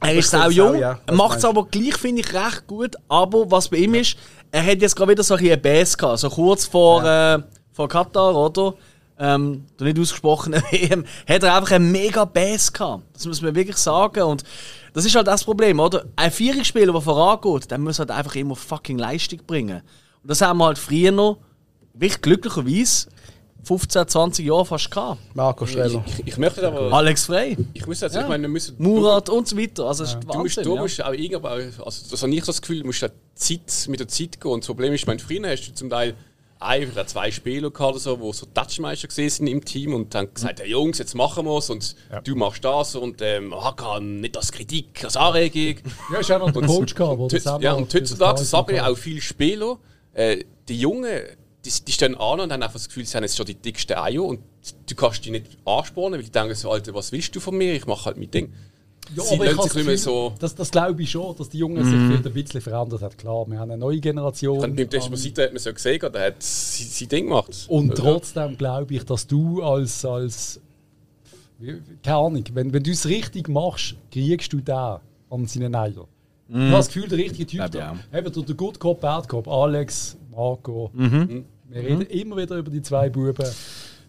Er ist sau jung, ja. Macht es aber gleich, finde ich, recht gut. Aber was bei ihm ist, er hat jetzt gerade wieder so ein bisschen Bass gehabt. So kurz vor, äh, vor Katar, oder? Ähm, der nicht ausgesprochene WM, hat er einfach einen mega Bass gehabt. Das muss man wirklich sagen. Und das ist halt das Problem, oder? Ein Vierungsspieler, der vorangeht, der muss halt einfach immer fucking Leistung bringen. Und das haben wir halt früher noch, wirklich glücklicherweise, 15, 20 Jahre fast gehabt. Marco Streller. Ich, ich möchte aber. Alex Frey, Ich muss jetzt, ich meine, müssen. Murat und so weiter. Also, das ist Du musst, Wahnsinn, du ja. musst auch irgendwie, also das habe ich so das Gefühl, du musst Zeit, mit der Zeit gehen. Und das Problem ist, meine, früher hast du zum Teil ein oder zwei Spieler gehabt, oder so, wo so Touchmeister gesehen sind im Team und dann gesagt, hey Jungs, jetzt machen wir es und du machst das und ähm, Hakan, nicht als Kritik, als Anregung. Ja, ist auch noch der Coach gehabt, ja, und heutzutage sagen ja auch viele Spieler, äh, die Jungen, die, die stehen an und haben einfach das Gefühl, sie haben jetzt schon die dicksten Eier und du kannst die nicht anspornen, weil die denken so, Alter, was willst du von mir? Ich mache halt mein Ding. Ja, sie aber ich sich Gefühl, so... das, das glaube ich schon, dass die Jungen sich vielleicht ein bisschen verändert haben. Klar, wir haben eine neue Generation. Beim Ähm, Desposito hat man so gesehen, der hat sein sein Ding gemacht. und Ja. trotzdem glaube ich, dass du als, als keine Ahnung, wenn, wenn du es richtig machst, kriegst du den an seinen Eier. Ich habe das Gefühl, der richtige Typ, ich da, eben der, der Good Cop, Bad Cop, Alex, Marco, Mhm. Wir reden immer wieder über die zwei Buben.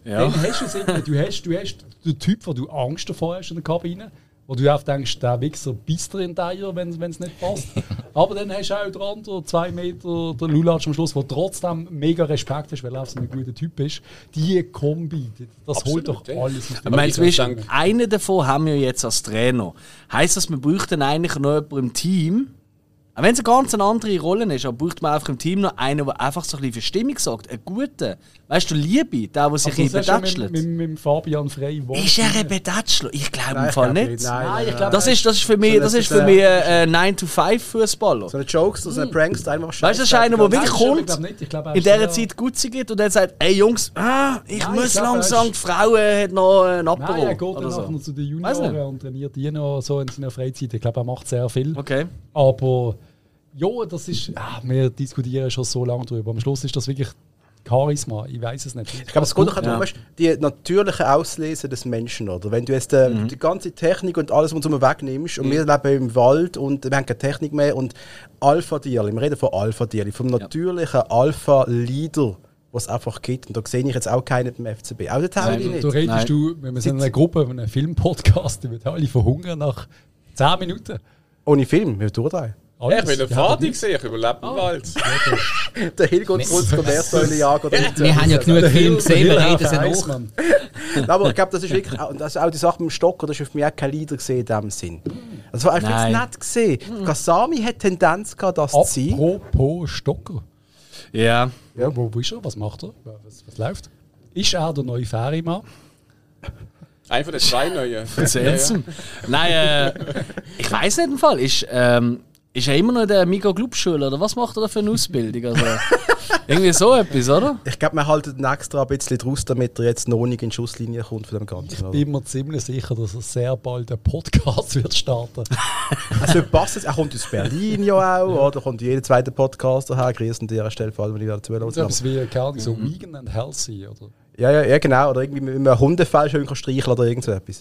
Ja. Dann hast du es irgendwie, du hast, du hast den Typ, wo du Angst davor hast in der Kabine, wo du einfach denkst, der Wichser bist dir in die Eier, wenn es nicht passt. Aber dann hast du auch den anderen, zwei Meter, der Lulatsch am Schluss, der trotzdem mega Respekt hast, weil er auch so ein guter Typ ist. Die Kombi, das holt doch Absolut, ja. alles aus Ich meine, zwischen einen davon haben wir jetzt als Trainer. Heißt das, wir bräuchten eigentlich noch jemanden im Team, Auch wenn es eine ganz andere Rolle ist, aber braucht man einfach im Team noch einen, der einfach so ein bisschen für Stimmung sorgt. Einen guten. Weißt du, Liebe, der, der sich Also, betätschelt. mit, mit, mit Fabian Frey. Ist er ein Betätschler? Ich glaube im Fall nicht. Nein, nein, ich nein. glaub- Das ist, das ist für mich, das ist für äh, mich ein 9-to-5-Fußballer. So ein Jokester, so ein Prankster, einfach Weißt du, das ist einer, der wirklich kommt, nicht. In dieser Zeit Gutzi gibt und dann sagt, ey Jungs, ah, ich Nein, muss ich glaub, langsam, die Frau hat noch ein Apero. Nein, er geht dann noch zu den Junioren nicht. und trainiert die noch so in seiner Freizeit. Ich glaube, er macht sehr viel. Okay. Aber ja, das ist. Ah, wir diskutieren schon so lange darüber. Am Schluss ist das wirklich Charisma. Ich weiß es nicht. Ich glaube, es geht doch auch Ja. darum, weißt, die natürliche Auslese des Menschen, oder? Wenn du jetzt äh, Mhm. die ganze Technik und alles, was du wegnimmst, und wir leben im Wald und wir haben keine Technik mehr und Alpha-Tiere, wir reden von Alpha-Tieren, vom natürlichen Alpha-Leader, was es einfach gibt. Und da sehe ich jetzt auch keinen beim FCB. Auch der Tauli nicht. du redest Nein. du, wenn wir sind in einer Gruppe, in einem Filmpodcast, die wird alle verhungern nach 10 Minuten. Ohne Film, wir Ja, ich bin der Vater nicht. gesehen, ich überlebe im Wald. Der Hill geht zu uns, der Meersäule jagen oder nicht. Wir haben ja genug Filme gesehen, wir reden sie. Nein, aber ich glaube, das ist wirklich, auch- das ist auch die Sache mit dem Stocker, das ist für mich auch kein Leader gesehen in dem Sinn. Das war einfach nett gesehen. Kasami hat Tendenz gehabt, das zu sein. Apropos Stocker. Ja. Ja. Wo, ist er? Was macht er? Was, was läuft? Ist er der neue Ferimann? Einer von den zwei neuen. Erzähl's. Nein, äh, ich weiß nicht im Fall. Ist, ähm, ist er immer noch in der Mega Club Schule oder was macht er da für eine Ausbildung? Also, irgendwie so etwas, oder? Ich glaube, man haltet ihn extra ein bisschen draus, damit er jetzt noch nicht in die Schusslinie kommt von dem Ganzen. Ich Oder? bin mir ziemlich sicher, dass er sehr bald einen Podcast wird starten. Also passt es, er kommt aus Berlin ja auch, oder? kommt jeder zweite Podcaster her, grüßen an dieser Stelle, vor allem, wenn ich wieder So zuhöre. etwas wie, keine Ahnung, so vegan and healthy oder Ja, ja, ja, genau. Oder irgendwie mit einem Hundefell schön streicheln oder irgend so etwas.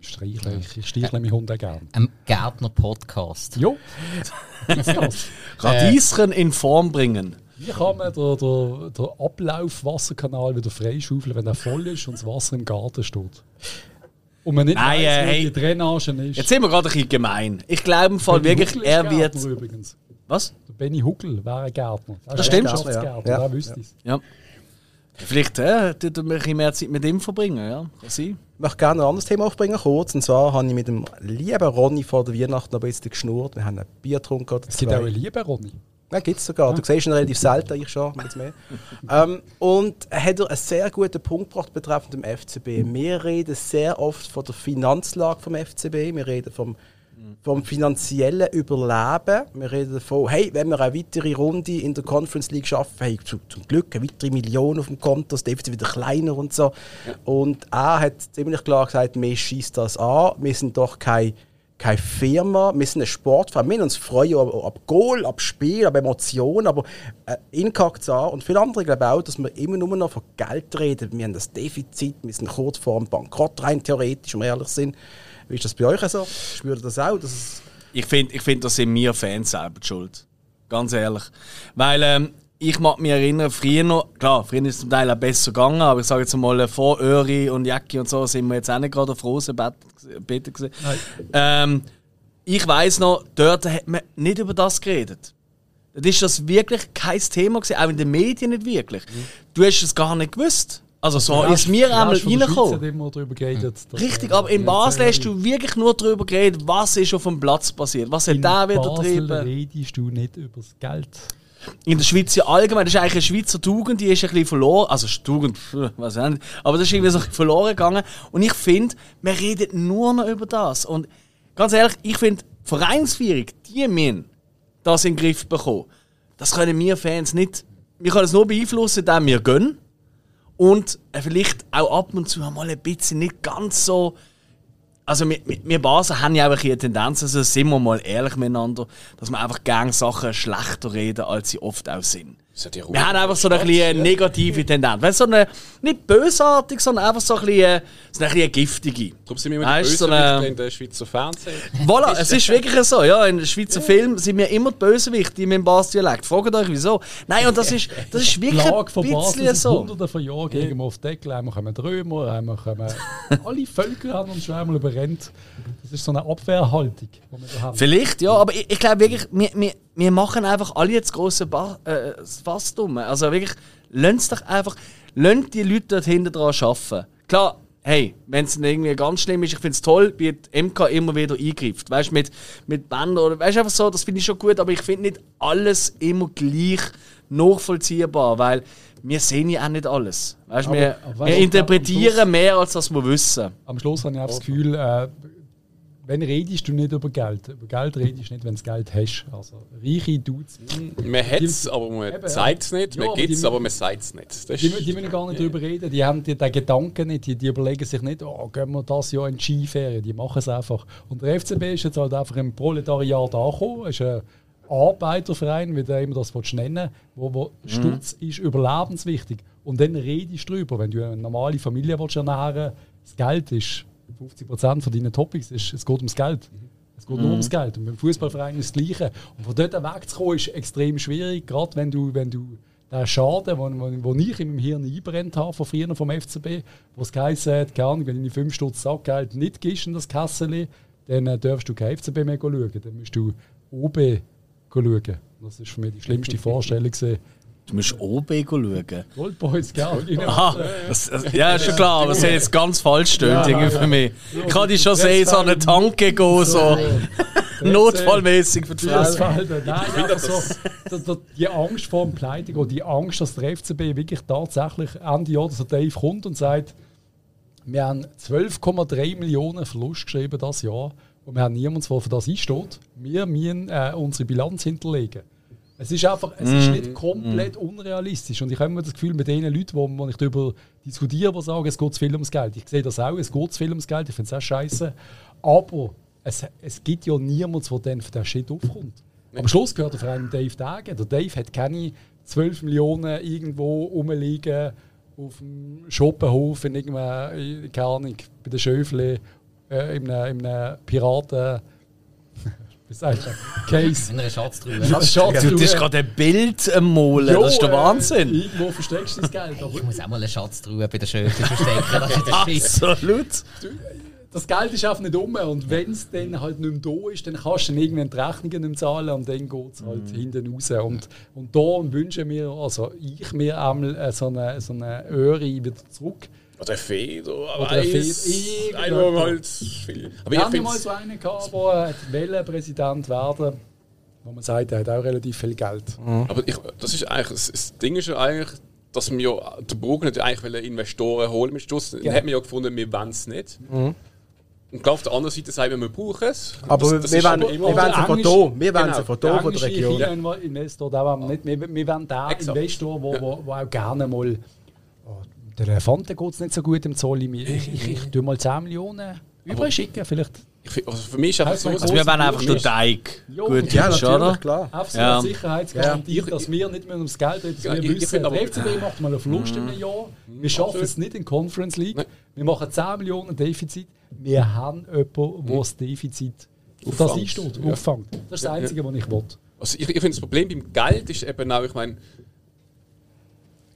streicheln. Ich streichle meine Hunde gerne. Ein Gärtner-Podcast. Jo. Radieschen in Form bringen. Wie kann man den, den, den Ablaufwasserkanal wieder freischaufeln, wenn er voll ist und das Wasser im Garten steht? Und man nicht Nein, weiss, äh, hey. die Drainage ist. Jetzt sind wir gerade ein bisschen gemein. Ich glaube im Fall Benny wirklich, er wird. Gärtner übrigens. Was? Der Benny Huckel wäre ein Gärtner. Der Das ist stimmt. Landschaftsgärtner, Ja. der wüsste es. Ja. Vielleicht äh, tut er ein bisschen mehr Zeit mit ihm verbringen, ja. Kann sein. Ich möchte gerne ein anderes Thema aufbringen, kurz. Und zwar habe ich mit dem lieben Ronny vor der Weihnacht noch ein bisschen geschnurrt. Wir haben ein Bier getrunken. oder Es gibt auch eine Liebe, Ronny. Ja, gibt es sogar. Du siehst ihn relativ selten, ich schon, jetzt mehr. ähm, und er hat er einen sehr guten Punkt gebracht betreffend dem FCB. Wir reden sehr oft von der Finanzlage vom FCB, wir reden vom, vom finanziellen Überleben. Wir reden davon, hey, wenn wir eine weitere Runde in der Conference League schaffen, hey, zu, zum Glück eine weitere Million auf dem Konto, das Defizit wieder kleiner und so. Und er hat ziemlich klar gesagt, mir schießt das an, wir sind doch kein keine Firma, wir sind ein Sportverein. Wir uns freuen ab, ab Goal, ab Spiel, ab Emotionen, aber äh, es an. Und viele andere glauben auch, dass wir immer nur noch von Geld reden. Wir haben das Defizit, wir sind kurz vor dem Bankrott rein theoretisch, wir ehrlich sind. Wie ist das bei euch so? Spürt ihr das auch? Dass Ich finde, ich find, da sind wir Fans selber die schuld. Ganz ehrlich. Weil ähm, ich mag mich erinnern, früher noch, klar, früher ist es zum Teil auch besser gegangen, aber ich sage jetzt mal, äh, vor Öri und Jacki und so sind wir jetzt auch nicht gerade auf Rosenbeeten gewesen. Ähm, ich weiß noch, dort hat man nicht über das geredet. Dort ist das wirklich kein Thema gewesen, auch in den Medien nicht wirklich. Du hast es gar nicht gewusst. Also so ist mir Ja, einmal reingekommen. Richtig, aber in Basel hast du wirklich nur darüber geredet, was ist auf dem Platz passiert. Was hat In der wieder getrieben? redest du nicht über das Geld. In der Schweiz ja allgemein, das ist eigentlich eine Schweizer Tugend, die ist ein bisschen verloren. Also Tugend, weiß ich nicht. Aber das ist irgendwie so verloren gegangen. Und ich finde, man redet nur noch über das. Und ganz ehrlich, ich finde, Vereinsführung, die müssen das in den Griff bekommen. Das können wir Fans nicht. Wir können es nur beeinflussen, indem wir gönnen. Und äh, vielleicht auch ab und zu mal ein bisschen nicht ganz so. Also wir, wir- Basen haben ja auch eine Tendenz, also sind wir mal ehrlich miteinander, dass wir einfach gerne Sachen schlechter reden, als sie oft auch sind. Wir haben einfach so eine, bisschen negative Tendenz. Weißt, so eine, nicht bösartig, sondern einfach so ein bisschen, so ein bisschen giftige. Darum sind wir immer Weißt die du, so eine- in der Schweizer Fernsehen. Voilà, es ist wirklich so. Ja, in den Schweizer Filmen sind wir immer die Bösewichte mit dem Basdialekt. Fragt euch wieso. Nein, und das ist, das ist wirklich Lage von ein Basel bisschen seit so. hunderten von Jahren gegen wir auf Deckel. Einmal kommen die Römer, einmal kommen... alle Völker haben uns schon einmal überrennt. Das ist so eine Abwehrhaltung, die wir da haben. Vielleicht, ja, aber ich, ich glaube wirklich, wir, wir, wir machen einfach alle jetzt große ba äh, das Fass dumm. Also wirklich, lasst doch einfach, lasst die Leute dort hinten dran arbeiten. Klar, hey, wenn es irgendwie ganz schlimm ist, ich finde es toll, wie die MK immer wieder eingreift. Weißt du, mit, mit Bändern oder weißt du, einfach so, das finde ich schon gut, aber ich finde nicht alles immer gleich nachvollziehbar, weil wir sehen ja auch nicht alles. Weißt, Aber- wir, aber weißt wir interpretieren Schluss- mehr, als was wir wissen. Am Schluss habe ich auch das Gefühl, äh, wenn redest du nicht über Geld. Über Geld redest du nicht, wenn du Geld hast. Also reiche Dudes, Man hat es, aber man zeigt es nicht. Ja, Man gibt es, aber man sagt es nicht. Das die, die müssen gar nicht darüber reden. Die haben die, den Gedanken nicht. Die, die überlegen sich nicht, oh, gehen wir das Jahr in die Skiferien. Die machen es einfach. Und der FCB ist jetzt halt einfach im Proletariat angekommen. Ist ein Arbeiterverein, wie du immer das willst nennen wo, wo Stutz ist überlebenswichtig. Und dann redest du drüber. Wenn du eine normale Familie willst ernähren das Geld ist 50% von deinen Topics, ist, es geht ums Geld. Es geht nur ums Geld. Und beim Fußballverein ist das Gleiche. Und von dort wegzukommen ist extrem schwierig, gerade wenn du, wenn du den Schaden, den ich in meinem Hirn einbrennt habe, von früher vom FCB, wo es geheißen hat, keine Ahnung, wenn du 5 Stutz Sackgeld nicht gibst in das Kasseli, dann äh, darfst du kein FCB mehr schauen. Dann musst du OB schauen. Das ist für mich die schlimmste Vorstellung. gewesen. Du musst OB schauen. Goldboys, gell? Aha, das, das, ja, ist schon klar, aber es hat jetzt ganz falsch stimmt irgendwie für mich. Ich kann dich schon sehen, so eine Tanke gehen, so notfallmäßig für die nein, so, da- die Angst vor dem Pleite oder die Angst, dass der FCB wirklich tatsächlich Ende Jahr, dass der Dave kommt und sagt, wir haben 12,3 Millionen Verlust geschrieben das Jahr und wir haben niemanden, der für das einsteht. Wir müssen äh, unsere Bilanz hinterlegen. Es ist einfach, es ist nicht komplett unrealistisch. Und ich habe immer das Gefühl, mit den Leuten, wo, wo ich darüber diskutiere, die sagen, es geht zu viel ums Geld. Ich sehe das auch, es geht zu viel ums Geld, ich finde es auch scheiße. Aber es, es gibt ja niemanden, der dann für den Shit aufkommt. Am Schluss gehört der Verein Dave Dagen. Der Dave hat keine 12 Millionen irgendwo rumliegen auf dem Schoppenhof in irgendeinem, keine Ahnung, bei den Schöfle, äh, in einem, in einem Piraten. Wie sagt man? Case. In einer Schatztruhe. Schatz, Du hast gerade ein Bild am Malen, das ist der äh, Wahnsinn. irgendwo versteckst du das Geld. Aber Ich muss auch mal eine Schatztruhe bei der Schöpfe verstecken. Das ist der Schiss. Absolut. das Geld ist einfach nicht um. Und wenn es dann halt nicht mehr da ist, dann kannst du dann irgendwann die Rechnungen nicht mehr zahlen und dann geht es halt hinten raus. Und, und da wünschen wir, also ich mir einmal äh, so eine, so eine Öri wieder zurück. Oder Feder, Oder Weiß, Feder, Einmal irgendetwas. halt viel. Aber Wir ich haben ja mal so einen gehabt, der wollte Präsident werden wo man sagt, er hat auch relativ viel Geld. Aber ich, das ist eigentlich, das, das Ding ist ja eigentlich, dass wir ja, der Bruck nicht eigentlich wollen Investoren holen mit Schluss. Dann Ja. hat man ja gefunden, wir wollen es nicht. Und klar, auf der anderen Seite sagen wir, wir brauchen es. Aber das, das wir wollen aber wir immer- wollen sie von hier. Wir wollen sie von Der hier, von der Region. Wollen wir nicht. Wir, wir wollen den Exakt. Investor, der wo, wo auch gerne mal. Der Elefante geht es nicht so gut im Zoll. Ich, ich, ich, ich tue mal 10 Millionen überschicken, vielleicht. Ich, also für mich ist einfach Heißt so, Also wir wollen einfach den Teig. Jo, Gut, Ja, natürlich, oder? klar. So Ja. Sicherheitsgarantie, Ja. dass wir nicht mehr ums Geld reden. Ja, wir ich- ich find der aber- FCB macht mal einen Verlust einem Jahr. Wir schaffen es nicht in Conference League. Nein. Wir machen 10 Millionen Defizit. Wir haben jemanden, der das Defizit auf das einsteht, Ja. auffängt. Das ist das Einzige, was ich will. Also ich, ich finde das Problem beim Geld ist eben auch, ich meine,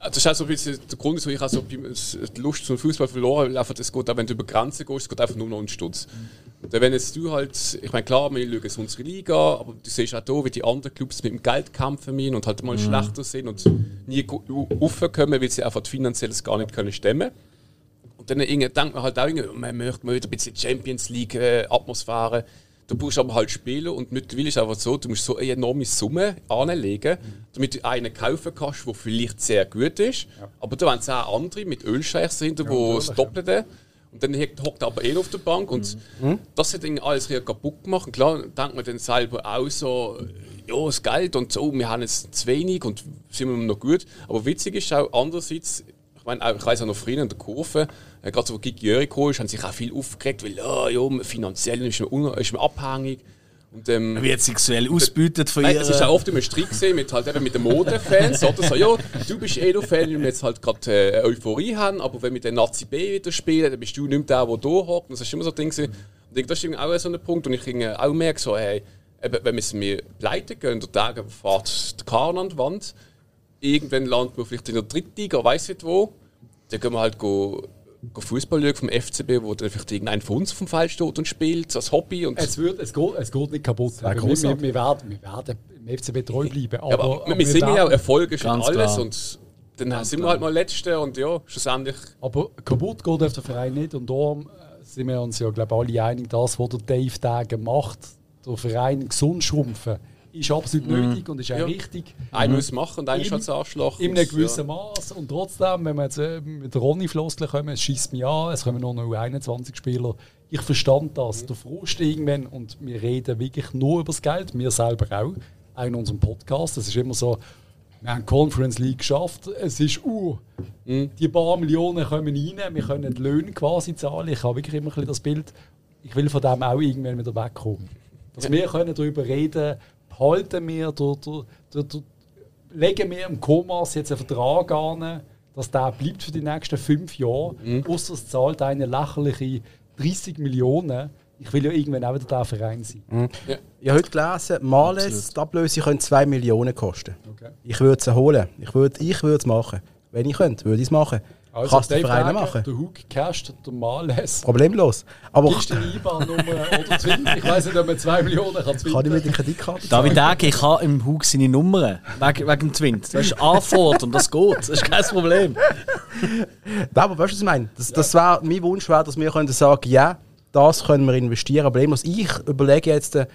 das ist auch so ein bisschen der Grund, wieso ich auch so die Lust zum Fußball verloren habe, es geht auch, wenn du über Grenzen gehst, es geht einfach nur noch um den Stutz. Und wenn jetzt du halt, ich meine klar, wir schauen unsere Liga, aber du siehst auch hier, wie die anderen Clubs mit dem Geld kämpfen müssen und halt mal schlechter sind und nie raufkommen, weil sie einfach finanziell gar nicht können stemmen und dann denkt man halt auch, man möchte mal wieder ein bisschen Champions League äh. Du brauchst aber halt spielen und mittlerweile ist es einfach so, du musst so eine enorme Summe anlegen, damit du einen kaufen kannst, der vielleicht sehr gut ist. Aber da haben auch andere mit Ölscheichs dahinter, die das Doppelte. Und dann hockt hockt aber eh auf der Bank und das hat irgendwie alles wieder kaputt gemacht. Und klar denkt man dann selber auch so, ja, das Geld und so, wir haben jetzt zu wenig und sind wir noch gut. Aber witzig ist auch andererseits, ich meine, auch- ich weiß auch noch früher in der Kurve, äh, gerade so, wo Gigi Jöri kam, haben sich auch viel aufgeregt, weil ja, ja, finanziell ist man, ist man abhängig. Und, ähm, Wird sexuell ausbeutet von ihr. es ist auch oft immer Streit gesehen mit, halt eben mit den Modefans. oder so, ja, du bist eh noch Fan, weil wir jetzt halt gerade äh, Euphorie haben, aber wenn wir den Nazi B wieder spielen, dann bist du nicht mehr der, der da hockt. Das ist immer so ein Ding. gewesen. Und ich das ist auch so ein Punkt. Und ich auch merke, so, hey, eben, wenn wir mir pleite gehen, der Tag fährt der Kahn an die Wand, irgendwann landet man vielleicht in der Drittliga, weiß nicht wo, dann gehen wir halt go Fußball schauen vom FCB, wo vielleicht irgendein von uns vom Feld steht und spielt, als Hobby. Und Es, wird, es, geht, es geht nicht kaputt. Aber wir, wir, wir, werden, wir werden im FCB treu bleiben. Aber, Ja, aber, wir wir sehen ja auch Erfolge schon Ganz alles klar. und dann sind wir halt mal Letzte und ja, schlussendlich. Aber kaputt geht auf der Verein nicht und darum äh, sind wir uns ja glaube alle einig, das, was der Dave Dagen macht, der Verein gesund schrumpfen, ist absolut nötig und ist auch Ja. richtig. Einer muss es machen und einer halt das Arschloch. In einem gewissen ja. Maß. Und trotzdem, wenn wir jetzt äh, mit Ronny Floskel kommen, es schießt mich an, es kommen nur noch 21 Spieler. Ich verstand das, der Frust irgendwann. Und wir reden wirklich nur über das Geld, wir selber auch. Auch in unserem Podcast. Es ist immer so, wir haben die Conference League geschafft, es ist uh, die paar Millionen kommen rein, wir können die Löhne quasi zahlen. Ich habe wirklich immer ein bisschen das Bild, ich will von dem auch irgendwann wieder wegkommen. Dass wir können darüber reden, behalten wir, legen wir im Komas jetzt einen Vertrag an, dass der bleibt für die nächsten fünf Jahre, außer es zahlt eine lächerliche 30 Millionen. Ich will ja irgendwann auch wieder der Verein sein. Ich habe heute gelesen, Males, die Ablöse können 2 Millionen kosten. Okay. Ich würde sie holen. Ich würde ich es machen. Wenn ich könnte, würde ich es machen. Also, Kannst du Vereine machen. Der Hook casht, der Males. Problemlos. Aber Gibst du die IBAN-Nummer oder Twint? Ich weiß nicht, ob man 2 Millionen kann kann ich mit der Kreditkarte David Dage, ich habe im Hug seine Nummern. Wegen, wegen dem Twint. Das ist Anfahrt und das geht. Das ist kein Problem. Nein, aber weißt du, was ich meine? Das, das wär, mein Wunsch wäre, dass wir können sagen ja, das können wir investieren. Problemlos. Ich überlege jetzt, äh,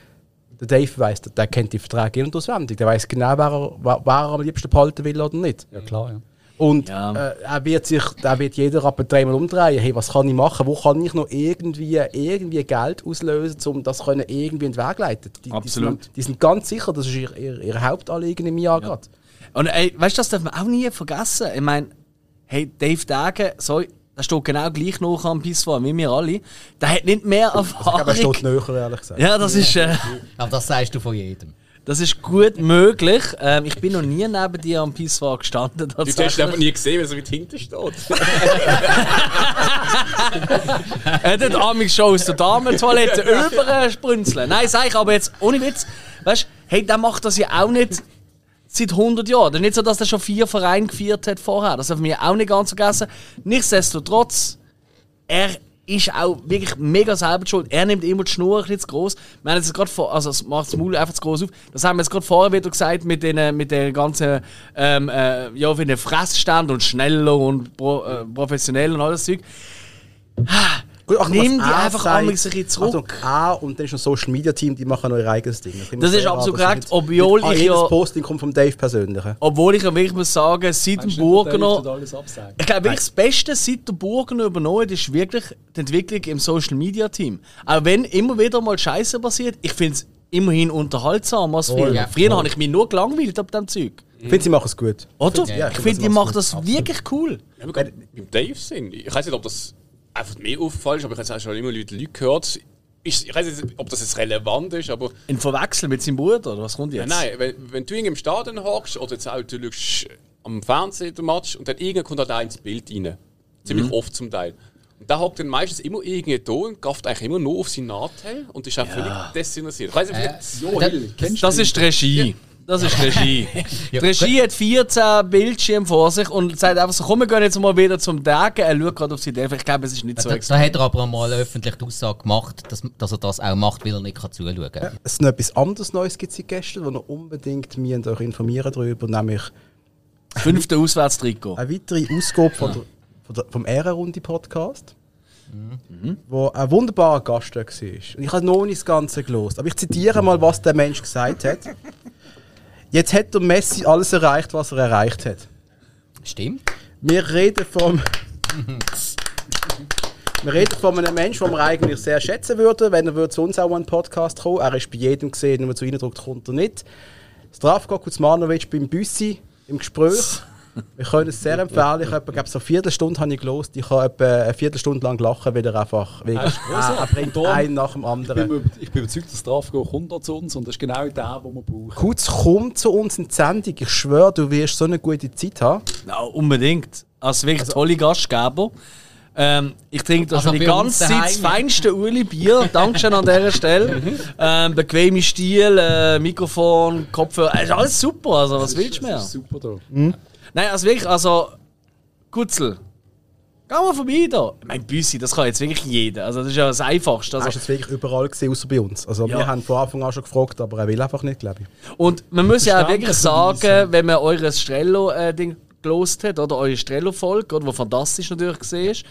der Dave weiss, der, der kennt die Verträge in- und auswendig. Der weiß genau, wer er, wer er am liebsten behalten will oder nicht. Ja, klar, ja. Und Ja. äh, er wird sich, er wird jeder ab und dreimal umdrehen. Hey, was kann ich machen? Wo kann ich noch irgendwie, irgendwie Geld auslösen, um das können irgendwie in den Weg leiten? Die, Absolut. Die sind, die sind ganz sicher, das ist ihr, ihr, ihr Hauptanliegen im Jahr gerade. Und ey, weißt du, das darf man auch nie vergessen. Ich meine, hey, Dave Dage, sorry, der steht genau gleich noch am Pissfahren wie wir alle. Der hat nicht mehr Ich glaube, er Erfahrung. steht näher, ehrlich gesagt. Ja, das ist, äh, Aber das sagst du von jedem. Das ist gut möglich. Ähm, ich bin noch nie neben dir am Pissfahren gestanden. Du hast einfach nie gesehen, weil er so weit hinten steht. Er hat Amix schon aus der Damentoilette übersprünzeln. Nein, sag ich aber jetzt ohne Witz. Weißt du, hey, der macht das ja auch nicht seit 100 Jahren. Das ist nicht so, dass er schon vier Vereine geführt hat vorher. Das man ja auch nicht ganz vergessen. Nichtsdestotrotz, er ist auch wirklich mega selber schuld. Er nimmt immer die Schnur ein bisschen zu groß. Wir haben jetzt gerade vor, also es macht das Maul einfach zu groß auf. Das haben wir jetzt gerade vorher wieder gesagt mit den, mit den ganzen, ähm, äh, ja, wie den Fressstand und schneller und pro, äh, professionell und alles Zeug. Gut, ach, Nimm die einfach sagt- einmal ein bisschen zurück. Also, er und dann ist noch ein Social Media Team, die machen noch ihr eigenes Ding. Das ich ist absolut wahr, korrekt, obwohl ich jedes ja- Posting kommt vom Dave persönlich. Obwohl ich ja wirklich muss sagen, seit dem Burgener. Ich glaube, wirklich das Beste seit der Burgener übernommen ist wirklich die Entwicklung im Social Media Team. Auch wenn immer wieder mal Scheiße passiert, ich finde es immerhin unterhaltsam als früher. ja. früher habe ich mich nur gelangweilt ab dem Zeug. Ich finde, sie machen es gut. Oder? Ja, ich ich finde, die das machen das wirklich cool. Ja, wir gerade beim Dave sind. Ich weiß nicht, ob das einfach mir aufgefallen ist, aber ich habe jetzt auch schon immer Leute, Leute gehört. Ich weiß nicht, ob das jetzt relevant ist, aber In Verwechseln mit seinem Bruder, oder was kommt jetzt? nein, wenn, wenn du irgendwie im Stadion hockst oder jetzt auch du schaust am Fernsehen den Match und dann irgendwann kommt halt auch ins Bild rein. Ziemlich oft zum Teil. Und da hockt dann meistens immer irgendwie da und gafft eigentlich immer nur auf seinen Nachteil und ist auch völlig desinteressiert. Ich weiß nicht, ob Äh, vielleicht- Kennst Das ist die Regie. Das ist Regie. Die Regie hat 14 Bildschirme vor sich und sagt einfach so, komm, wir gehen jetzt mal wieder zum Dagen. Er schaut gerade auf sie Idee. Ich glaube, es ist nicht so Da, extrem. da hat er aber mal öffentlich die Aussage gemacht, dass, dass er das auch macht, weil er nicht kann zuschauen kann. Es ist noch etwas anderes Neues gibt seit gestern, wo ihr unbedingt mir euch informieren darüber, nämlich Fünfte Auswärtstrikot. eine weitere Ausgabe von der, von der, vom Ehrenrunde-Podcast, wo ein wunderbarer Gast da war. Und ich habe noch nicht das Ganze gelost, aber ich zitiere mal, was der Mensch gesagt hat. Jetzt hat der Messi alles erreicht, was er erreicht hat. Stimmt. Wir reden vom. Wir reden von einem Menschen, den wir eigentlich sehr schätzen würden, wenn er würde zu uns auch einen Podcast kommen Er ist bei jedem gesehen, wenn man zu drückt, kommt er nicht. Stravko Kuzmanovic beim Büssi im Gespräch. Wir können es sehr empfehlen. Ich habe etwa, so eine Viertelstunde habe ich gelost. Ich habe etwa eine Viertelstunde lang gelachen, weil er einfach. Wegen, ist er, bringt einen nach dem Ich bin, anderen. ich bin überzeugt, dass Strafgo kommt noch zu uns und das ist genau der, den wir brauchen. Kurz, komm zu uns in die Sendung. Ich schwöre, du wirst so eine gute Zeit haben. Ja, unbedingt. Also wirklich tolle Gastgeber. Ähm, ich trinke da Also schon die ganze Zeit das feinste Uli-Bier. Dankeschön an dieser Stelle. ähm, bequeme Stil, äh, Mikrofon, Kopfhörer. Ist alles super. Also, was willst du mehr? Das ist super da. Nein, also wirklich, also. Gutzel. Geh mal vorbei da. Ich meine, Büssi, das kann jetzt wirklich jeder. Also, das ist ja das Einfachste. Er ist Also, jetzt wirklich überall gesehen, außer bei uns. Also, Ja. wir haben von Anfang an schon gefragt, aber er will einfach nicht, glaube ich. und man muss ja auch wirklich sagen, wenn man eures Strello-Ding. gelost hat, oder eure Strello-Folge, oder, wo fantastisch natürlich gesehen ist.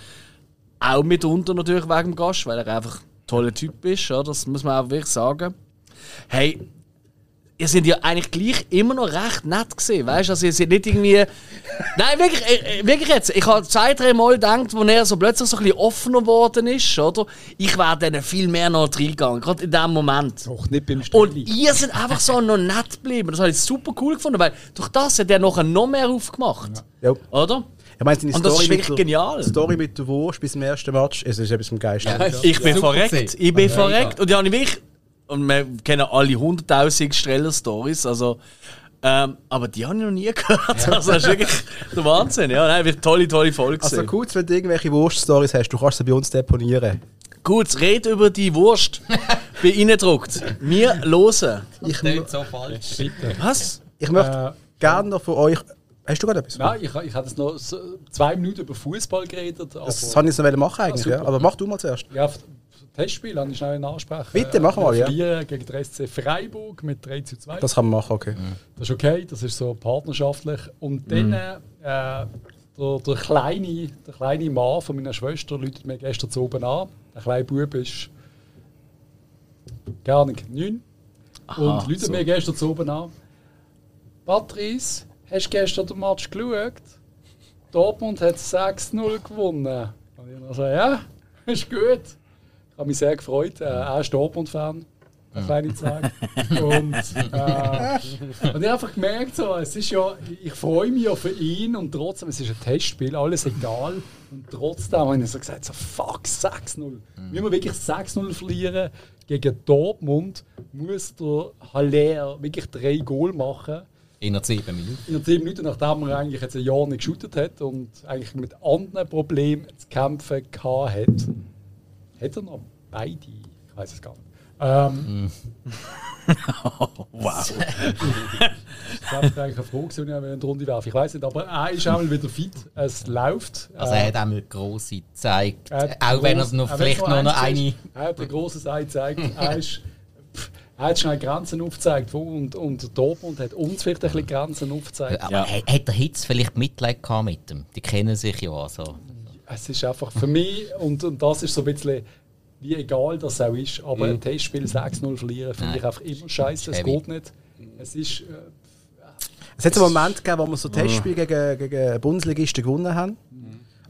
Auch mitunter natürlich wegen dem Gast, weil er einfach ein toller Typ ist, oder? das muss man auch wirklich sagen. Hey, ihr seid ja eigentlich gleich immer noch recht nett gesehen, weißt du? Also ihr seid nicht irgendwie. Nein, wirklich, äh, äh, wirklich jetzt. Ich habe zwei, drei Mal gedacht, wo er so plötzlich so ein bisschen offener geworden ist, oder? Ich wäre dann viel mehr noch reingegangen, gerade in dem Moment. Doch nicht beim Und Strelli. ihr seid einfach so noch nett geblieben. Das habe ich super cool gefunden, weil durch das hat er nachher noch mehr aufgemacht. Ja. Oder? Ich meine, seine Und das Story ist mit wirklich der- genial. Die Story mit der Wurst bis zum ersten Match, es ist etwas vom Geist. Ja. Ich bin Super verreckt. gewesen. Ich bin Ja, verreckt. Und ja, ich wirklich. Und wir kennen alle 100.000 Streller-Stories. Also, ähm, aber die habe ich noch nie gehört. Also, das ist wirklich der Wahnsinn. Ja, nein, wird tolle, tolle Folge. Also kurz, wenn du irgendwelche Wurst-Stories hast, du kannst sie bei uns deponieren. Gut, red über die Wurst. Bei Ihnen druckt. Wir losen. Ich, Klingt so falsch. Bitte. Was? ich möchte Äh, gerne noch von euch... Hast du gerade etwas? Nein, ich, ich hatte jetzt noch so zwei Minuten über Fußball geredet. Aber Das habe ich noch machen eigentlich, Ah, ja. aber mach du mal zuerst. ja, Testspiel habe ich schnell ansprechen. Bitte, mach mal, wir ja. verlieren gegen den SC Freiburg mit 3 zu 2. Das kann man machen, okay. Das ist okay, das ist so partnerschaftlich. Und dann, äh, der, der, kleine, der kleine Mann von meiner Schwester läutet mir gestern zu oben an. Der kleine Bub ist gar nicht neun. und läutet so. mir gestern zu oben an. Patrice, hast du gestern den Match geschaut? Dortmund hat 6-0 gewonnen. Und ich so, ja, ist gut. Ich habe mich sehr gefreut. Äh, er ist Dortmund-Fan. Eine kleine Zeit. Und, äh, und ich habe einfach gemerkt, so, es ist ja, ich freue mich ja für ihn und trotzdem, es ist ein Testspiel, alles egal. Und trotzdem habe ich so gesagt, so, fuck, 6-0. Müssen wir wirklich 6-0 verlieren gegen Dortmund, muss der Haller wirklich drei Goal machen. Innerhalb sieben Minuten. In den 10 Minuten, nachdem er eigentlich jetzt ein Jahr nicht geshootet hat und eigentlich mit anderen Problemen zu kämpfen gehabt hat, er noch beide. Ich weiß es gar nicht. Ähm, Wow. Ich habe eigentlich eine Frage, die ich in die Runde werfe. Ich weiß nicht, aber er ist auch mal wieder fit. Es läuft. Also er hat einmal grosse gezeigt. er hat Auch wenn er noch auch vielleicht wenn noch, noch eine. ist, Er hat ein grosses Ei gezeigt. Er, ist, pff, er hat schnell Grenzen aufgezeigt. Und, und Dortmund hat uns vielleicht ein bisschen Grenzen aufgezeigt. Aber Ja. hat der Hitz vielleicht Mitleid gehabt mit ihm? Die kennen sich ja also. Es ist einfach für mich, und, und das ist so ein bisschen, wie egal das auch ist, aber ein Testspiel 6-0 verlieren finde ich einfach immer scheiße. Es geht nicht. Es ist. Äh, Es hat einen Moment gegeben, wo wir so Testspiele gegen, gegen Bundesligisten gewonnen haben.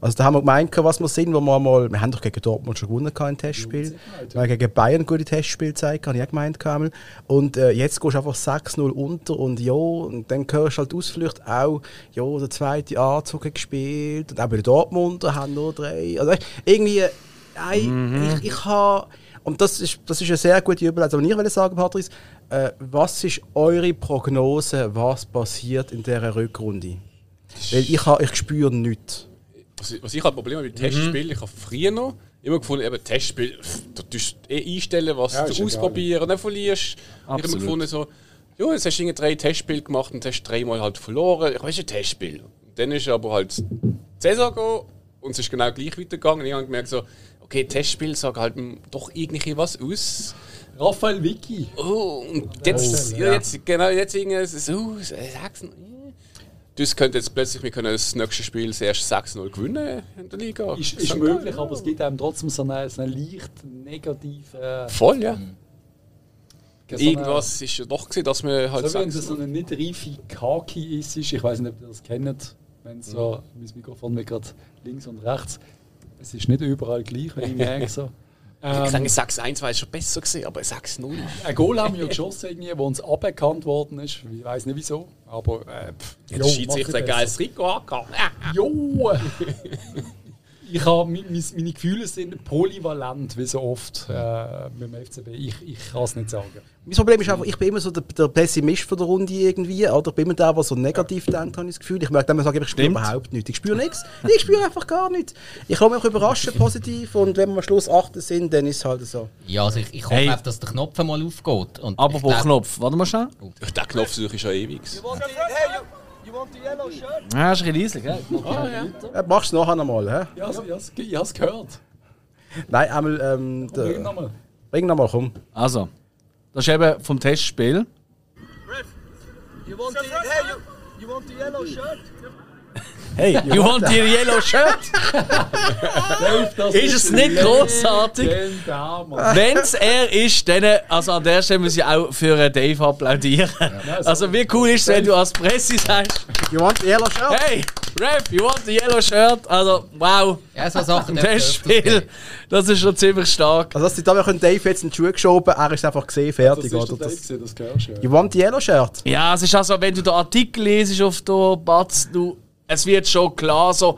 Also da haben wir gemeint, was wir sind, wo wir mal, wir haben doch gegen Dortmund schon gewonnen im Testspiel. Wir haben gegen Bayern gute Testspiele gezeigt, habe ich auch gemeint. Kamel. Und äh, jetzt gehst du einfach 6-0 unter und ja, und dann hörst du halt Ausflüchte auch, ja, der zweite Anzug gespielt und auch bei den Dortmunder haben nur drei. Also irgendwie, äh, ich, ich habe, und das ist, das ist eine sehr gute Überleitung, aber ich will sagen, Patrice, äh, was ist eure Prognose, was passiert in dieser Rückrunde? Weil ich, ha- ich spüre nichts. Was ich, was ich halt Probleme mit Testspielen, ich habe früher noch immer gefunden, eben Testspiel, da tust du eh einstellen, was Ja, ist du ausprobieren und dann verlierst. Ich habe immer gefunden, so, ja, jetzt hast du irgendwie drei Testspiele gemacht und hast dreimal halt verloren. Ich weiß, ein Testspiel. Und dann ist aber halt die Saison gegangen und es ist genau gleich weitergegangen. Und ich habe gemerkt, so, okay, Testspiel sagt halt doch irgendwie was aus. Raphael Vicky. Oh, und jetzt, Oh, ja, ja. jetzt genau, jetzt irgendwie so, sag's noch. Das könnte jetzt plötzlich, wir können das nächste Spiel das erst 6-0 gewinnen in der Liga. Ist, ist So möglich, geil, aber es gibt einem trotzdem so einen, so einen leicht negativen. ja. Voll, ja. so Irgendwas ist ja doch gewesen, dass wir halt So wenn es so eine nicht reife Kaki ist, ich weiß nicht, ob ihr das kennt, wenn so, mein Mikrofon wird gerade links und rechts, es ist nicht überall gleich, wenn ich merke so. Ich Ähm, sage, 6-1 war schon besser gewesen, aber 6-0. ein Goal haben wir ja geschossen, irgendwie, wo uns aberkannt worden ist. Ich weiß nicht wieso, aber äh, pff, jo, der Schiedsrichter macht ein nicht geiles Trikot angehabt. besser. Jo! ich habe, meine Gefühle sind polyvalent, wie so oft äh, mit dem FCB. Ich, ich kann es nicht sagen. Mein Problem ist einfach, ich bin immer so der, der Pessimist von der Runde irgendwie. Oder ich bin immer der, der so negativ denkt, habe ich das Gefühl. Ich merke dann, sage ich spüre Stimmt. überhaupt nichts. Ich spüre nichts. Ich spüre einfach gar nichts. Ich mich auch überraschen, positiv. Und wenn wir am Schluss achten sind, dann ist es halt so. Ja, also ich, ich hoffe Hey. einfach, dass der Knopf mal aufgeht. Und Aber wo Knopf? Warte mal schnell. Der Knopf suche ich schon ewig. hey, you, you want the yellow shirt? Ja, ist ein bisschen? Äh, machst du nachher nochmal, hä? Ja, ich habe es ich gehört. Nein, einmal. Ähm, Bring der, nochmal. bring nochmal, komm. Also, das ist eben vom Testspiel. You want the, hey, you, you want the yellow shirt? Hey, you want the yellow shirt? Ist es nicht grossartig? Wenn es er ist, dann, also an der Stelle muss ich auch für äh, Dave applaudieren. Also wie cool ist es, wenn du als Presse sagst, You want the yellow shirt? hey, Ref, you want the yellow shirt? Also, wow. Ja, so Sachen. Das Spiel, das ist schon ziemlich stark. Also, dass die Dame können Dave jetzt in die Schuhe geschoben, er ist einfach gesehen, fertig, Das ist oder? der Das, das hörst du ja. you want the yellow shirt? Ja, es ist also, wenn du den Artikel lesest auf der Batz, du, es wird schon klar so,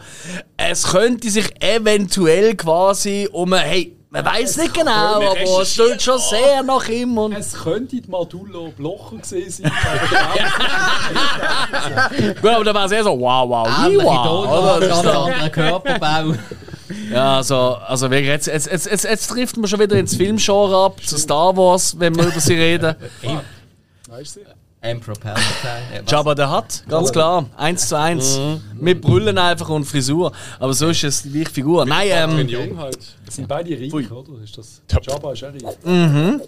es könnte sich eventuell quasi um, hey, man weiß nicht genau, aber es steht schon sehr nach ihm und Es könnte die Madullo Blocher gewesen sein. gut, aber dann war es eher so, wow, wow, Ähnliche wow, Tonlage, oder? ganz anderer Körperbau. Ja, also, also wirklich, jetzt, jetzt, jetzt, jetzt, jetzt trifft man schon wieder ins Filmgenre ab, zu Star Wars, wenn wir über sie reden. Weißt du? Emperor Palpatine. Jabba der hat, ganz klar, eins zu eins. Mit Brüllen einfach und Frisur. Aber so ist es die gleiche Figur. Nein, Ein ähm, Jung halt. Das sind beide reich, oder? Ist das? Jabba ist auch reich.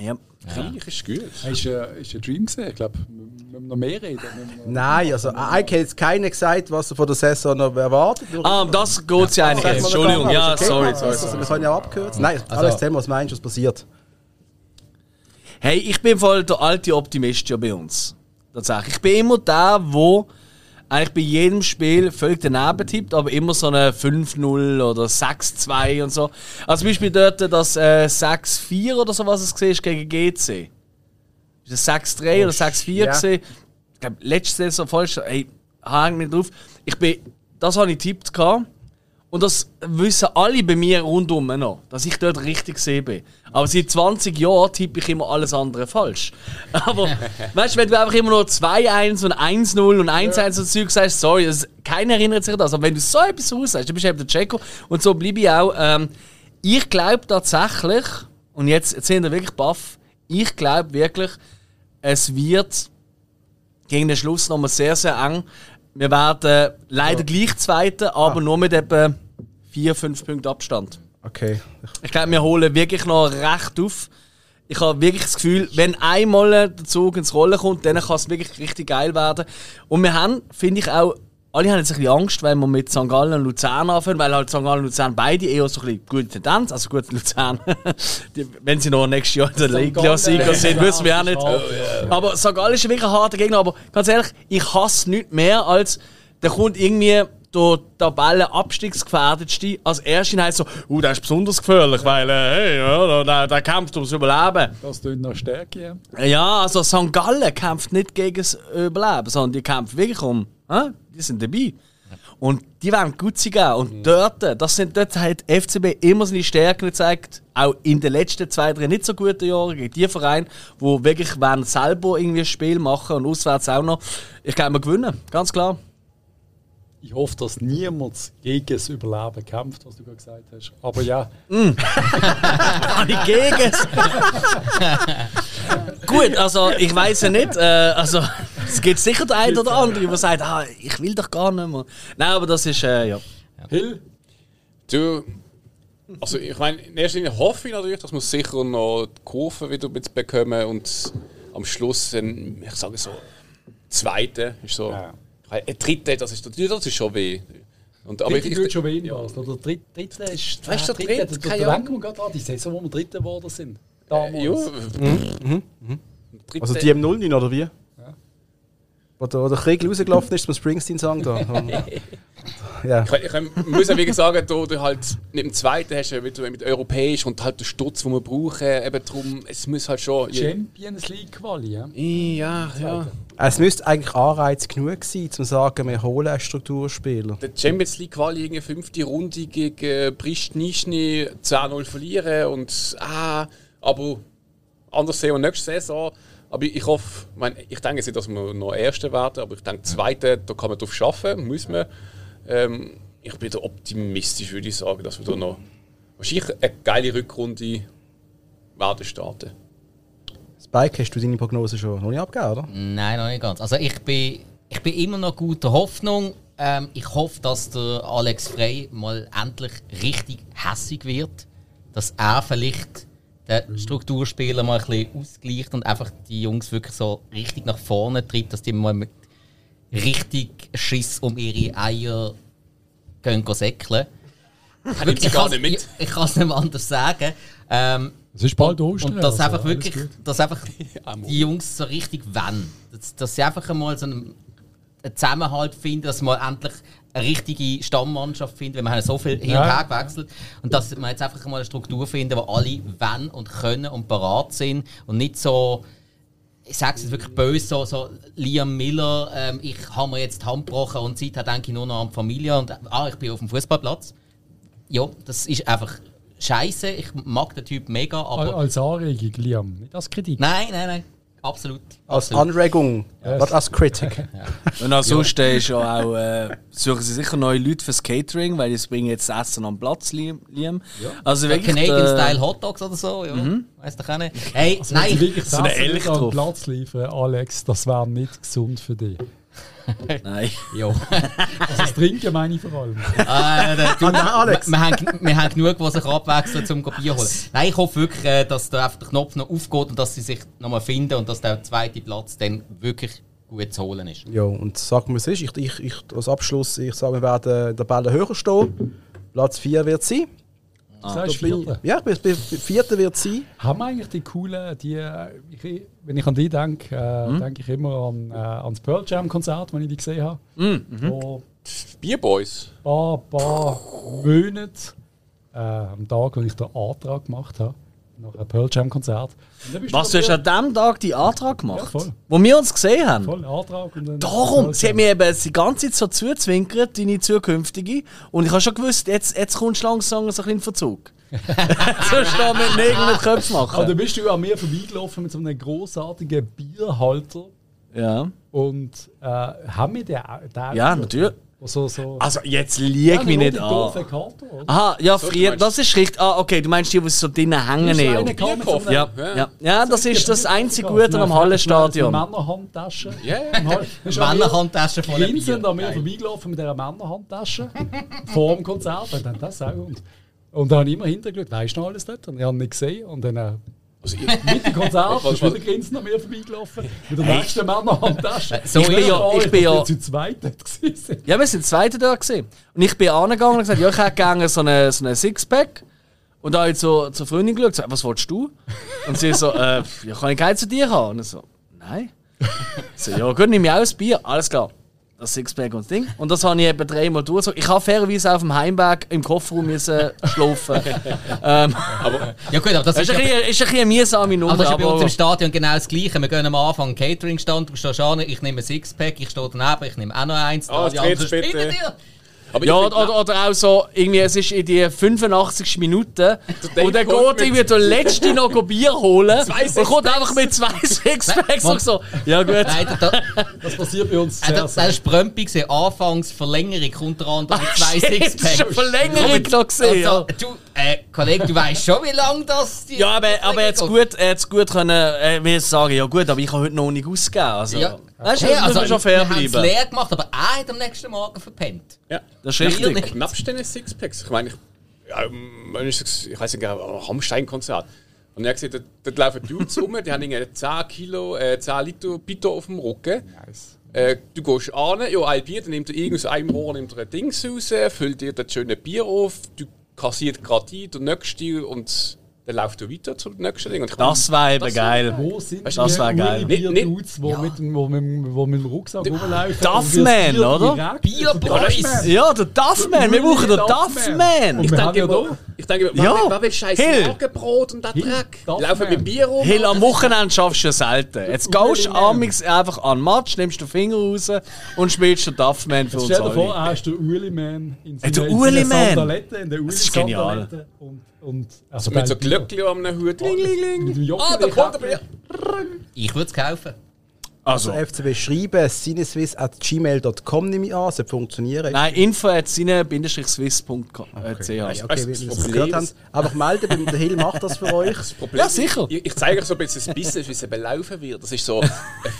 ja. Reich ist gut. Ist, äh, ist ein Dream gesehen? Ich glaube, wir müssen noch mehr reden. Wir Nein, also, eigentlich hat jetzt keiner gesagt, was er von der Saison noch erwartet. Ah, um das geht ja eigentlich Entschuldigung, noch ja, sorry, sorry, Also, sorry. Wir können ja abkürzen. Nein, Also- alles Thema, was meinst du, was passiert? Hey, ich bin voll der alte Optimist ja bei uns. Tatsächlich. Ich bin immer der, wo eigentlich bei jedem Spiel völlig daneben tippt, aber immer so eine 5-0 oder 6-2 und so. Also zum Beispiel dort das äh, 6-4 oder so, was es gesehen ist gegen GC. Ist das 6-3 oder 6-4 ja. gesehen? Ich glaube, letzte Saison falsch. Hey, hang mich drauf. Ich bin, das habe ich tippt gehabt. Und das wissen alle bei mir rundum noch, dass ich dort richtig gesehen bin. Aber seit 20 Jahren tippe ich immer alles andere falsch. Aber weißt du, wenn du einfach immer nur 2-1 und 1-0 und 1-1 und so Zeug sagst, sorry, das, keiner erinnert sich an das. Aber wenn du so etwas raussagst, dann bist du eben der Checo. Und so bleibe ich auch. Ähm, ich glaube tatsächlich, und jetzt, jetzt sind wir wirklich baff, ich glaube wirklich, es wird gegen den Schluss nochmal sehr, sehr eng. Wir werden leider gleich Zweite, aber nur mit etwa 4, 5 Punkten Abstand. Okay. Ich glaube, wir holen wirklich noch recht auf. Ich habe wirklich das Gefühl, wenn einmal der Zug ins Rollen kommt, dann kann es wirklich richtig geil werden. Und wir haben, finde ich auch, alle haben jetzt ein bisschen Angst, wenn wir mit St. Gallen und Luzern anfangen, weil halt St. Gallen und Luzern beide eher so ein bisschen gute Tendenz, also gut, Luzern, die, wenn sie noch nächstes Jahr in der Liga-Sieger sind, wissen wir auch nicht. Aber St. Gallen ist wirklich ein harter Gegner, aber ganz ehrlich, ich hasse nichts mehr als, da kommt irgendwie der Tabellenabstiegsgefährdetste als erste heißt so, uh, der ist besonders gefährlich, weil, äh, hey, ja, der, der kämpft ums Überleben. Das tut noch Stärke. Ja. Ja, also St. Gallen kämpft nicht gegen das Überleben, sondern die kämpfen wirklich um, hä? die sind dabei. Und die wollen gut sein. Und dort, das sind, dort hat FCB immer seine Stärken gezeigt, auch in den letzten zwei, drei nicht so guten Jahren, gegen die Vereine, die wirklich selber irgendwie ein Spiel machen und auswärts auch noch. Ich glaube, wir gewinnen, ganz klar. Ich hoffe, dass niemand gegen das Überleben kämpft, was du gerade gesagt hast. Aber ja, Kann ich gegen es? Gut, also ich weiß ja nicht. Äh, also es gibt sicher der eine oder andere, der sagt, ah, ich will doch gar nicht mehr. Nein, aber das ist äh, ja. Hill, Du, also ich meine, in erster Linie hoffe ich natürlich, dass wir sicher noch die Kurve wieder bekommen und am Schluss, dann, ich sage so, zweite ist so, Ja. Ein dritte, das ist, das ist schon weh. Und, aber dritte ich, tut ich, schon wenig was. Oder dritte, dritte ist. Weißt du, dritte, dritte, keine denken wir gerade an die Saison, wo wir Dritte geworden sind. Damals. ja, Mhm. dritte, Also die M09 oder wie? Wo der, wo der Krieg rausgelaufen ist zum Springsteen-Song da. ja. Ich, ich, ich muss ja wirklich sagen, da du halt mit dem zweiten hast du mit, mit europäisch und halt den Stutz, den wir brauchen, eben drum, es muss halt schon. Champions League Quali, ja. Ja, ja. Es müsste eigentlich Anreiz genug sein, um zu sagen, wir holen einen Strukturspieler. Der Champions League Quali irgendwie fünfte Runde gegen Pristnischny 10-0 verlieren und ah, aber anders sehen wir nächste Saison. Aber ich hoffe, ich, meine, ich denke nicht, dass wir noch Erste werden, aber ich denke, Zweite, da kann man drauf schaffen, muss man. Ähm, ich bin da optimistisch, würde ich sagen, dass wir da noch wahrscheinlich eine geile Rückrunde werden starten. Spike, hast du deine Prognose schon noch nicht abgegeben, oder? Nein, noch nicht ganz. Also ich bin, ich bin immer noch guter Hoffnung. Ähm, ich hoffe, dass der Alex Frey mal endlich richtig hässig wird. Dass er vielleicht den Strukturspieler mal ein bisschen ausgleicht und einfach die Jungs wirklich so richtig nach vorne treibt, dass die mal mit richtig Schiss um ihre Eier gehen säckeln. Nimmt sie Ich gar nicht mit. Ich, ich kann es nicht mehr anders sagen. Ähm, Es ist bald Ostern. und dass also einfach wirklich, dass einfach die Jungs so richtig wollen. Dass, dass sie einfach einmal so einen, einen Zusammenhalt finden, dass man endlich eine richtige Stammmannschaft finden, weil wir haben so viel hin und her gewechselt. Und dass wir jetzt einfach mal eine Struktur finden, wo alle wollen und können und parat sind und nicht so ich sage es jetzt wirklich böse, so, so Liam Miller, ähm, ich habe mir jetzt die Hand gebrochen und Zeit denke ich nur noch an die Familie und ah, ich bin auf dem Fußballplatz. Ja, das ist einfach scheiße. Ich mag den Typ mega, aber. Als Anregung, Liam, nicht als Kritik. Nein, nein, nein. Absolut. Als absolut. Anregung, Yes. nicht als Kritik. Und ansonsten ist ja auch, äh, suchen sie sicher neue Leute fürs Catering, weil die bringen jetzt Essen am Platz, Liam. Liam. Also Ja, wirklich, Canadian äh, Style Hot Dogs oder so, ja. Weiss doch auch nicht. Hey, Also, sie nein, wirklich so eine Essen drauf. Platz liefern, Alex, das wäre nicht gesund für dich. Nein. ja. Also das Trinken meine ich vor allem. Äh, der- du, Alex. Wir, wir, haben, wir haben genug, die sich abwechseln zum Bier holen. Nein, ich hoffe wirklich, äh, dass da einfach der Knopf noch aufgeht und dass sie sich nochmal finden und dass der zweite Platz dann wirklich gut zu holen ist. Ja, und sag mir, es ist. Ich, ich, ich, als Abschluss, ich sage, wir werden den Ball höher stehen. Platz 4 wird sein. Das Da heißt, bin ich, Vierte. ja, bis, bis, Vierter wird sein. Haben wir eigentlich die coolen, die, äh, ich, wenn ich an die denke, äh, Hm? denke ich immer an, äh, an das Pearl Jam Konzert, wenn ich die gesehen habe. Hm, mhm. Vor Bierboys. ein paar, paar Monaten, äh, am Tag, wo ich den Antrag gemacht habe, nach einem Pearl Jam Konzert. Was, du hast an dem Tag die Antrag gemacht? Ja, voll. Wo wir uns gesehen haben? Voll Antrag und dann Darum, Pearl sie hat mir eben die ganze Zeit so zuzwinkert, deine zukünftige. Und ich habe schon gewusst, jetzt, jetzt kommst du langsam so ein bisschen in Verzug. Sonst da mit Nägeln mit Köpfen Aber machen. dann bist du an mir vorbeigelaufen mit so einem großartigen Bierhalter Ja. und äh, haben wir den, auch- den Ja, natürlich. So, so, Also jetzt lieg mich nicht an. Karte, oder? Aha, ja, So, meinst- das ist richtig. Ah, okay, du meinst die, die so drinnen hängen. Einem- Ja, Ja. ja. ja, das ist das einzige Ja, Gute am Hallenstadion. Männerhandtasche. Ja, ja. Das Männerhandtasche Kinder sind Bier. an mir vorbeigelaufen mit dieser Männerhandtasche vor dem Konzert. Und dann das auch. Und, und dann habe ich immer hintergeschaut, weißt du noch alles dort? Und ich habe nicht gesehen. Und dann äh, Also ich, mit dem Konzert ist wieder Grinsen an mir vorbeigelaufen mit der nächsten Männerhandtasche. So Ich bin ja- ich bin ja- zu zweit dort gewesen. Ja, wir sind Zweite da gesehen. Und ich bin angegangen und gesagt, ja, ich hätte gerne so einen so eine Sixpack. Und da habe ich so zur Freundin geschaut und gesagt, was willst du? Und sie so, äh, ja, kann ich keinen zu dir haben? Und ich so, nein. Ich so, ja, gut, nimm mir auch ein Bier. Alles klar. Das Sixpack und das Ding. Und das habe ich eben dreimal durchgezogen. Ich habe fairerweise auf dem Heimweg im Kofferraum müssen schlafen. ähm, Ja gut, aber das das ist ist ein, ja, bisschen, ist ein bisschen eine mühsame Nummer. aber das ist bei uns aber- im Stadion genau das Gleiche. Wir gehen am Anfang einen Catering-Stand, du stehst an, ich nehme ein Sixpack, ich stehe daneben, ich nehme auch noch eins. Ah, die das anderen geht's bitte. Aber Ja, oder, oder, oder auch so, irgendwie, es ist in die 85. Minute und dann geht irgendwie der Letzte noch ein Bier holen Zwei und kommt einfach mit zwei Sixpacks und so. Ja gut. Nein, da, da, Das passiert bei uns äh, sehr, das, sehr das ist Brömpi gesehen. Anfangs Verlängerung, unter anderem mit zwei Shit, ist Sixpacks. schon Verlängerung da gesehen, ja. Also, du, äh, Kollege, du weißt schon, wie lange das die. Ja, aber, aber jetzt gut, jetzt gut können, äh, wir sagen, ja gut, aber ich habe heute noch nicht ausgegeben. Also, Ja. Weißt du, Hey, das also, schon fair wir haben es leer gemacht, aber er hat am nächsten Morgen verpennt. Ja. Das ist richtig. nicht. Nebst den Sixpacks, ich meine, ich, ja, ich, weiß nicht, ein Rammstein-Konzert. Und er hat gesagt, dort, laufen Dudes rum, die haben irgendwie 10 Kilo, äh, 10 Liter Bitter auf dem Rücken. Äh, du gehst an, ja, ein Bier, dann nimmt er irgend aus einem Rohr nimmt er ein Dings raus, füllt dir das schöne Bier auf, du kassiert gerade ein, der nächste und dann läuft er weiter zum nächsten Ding. Und ich Das wäre eben Das- geil. Wo sind Weißt du, das wär geil. Nicht- nicht- Dudes, die mit, dem- wo mit, dem- wo mit dem Rucksack rumlaufen? Duffman, oder? Bierboys! Ja, der Duffman, wir brauchen den Duffman. Ich denke ja immer, da- ich denke immer, Ja. wer, will scheiß Hill. Magenbrot und der Hill, Dreck? Laufen mit Bier rum? Hill, am Wochenende schaffst du es selten. Jetzt gehst du amix einfach an den Match, nimmst den Finger raus und spielst den Duffman für uns Stell dir vor, alle. er ist der Uli-Man in der seiner. Sandalette, Das ist genial. Und, und, also mit so beim Glöckchen am Hut. Ling, ling, ling. Ah, da kommt er. Ich würde es kaufen. Also, FCB schreiben, cineswiss.gmail.com nehme ich an, sollte funktionieren. nein, info at sine-swiss.ch. Okay, Ja, okay das wir es Problem gehört haben. Einfach melden, beim- der Hill macht das für euch. Problem Ja, sicher. Ich, ich zeige euch so ein bisschen das Business, wie es eben laufen wird. Das ist so, eine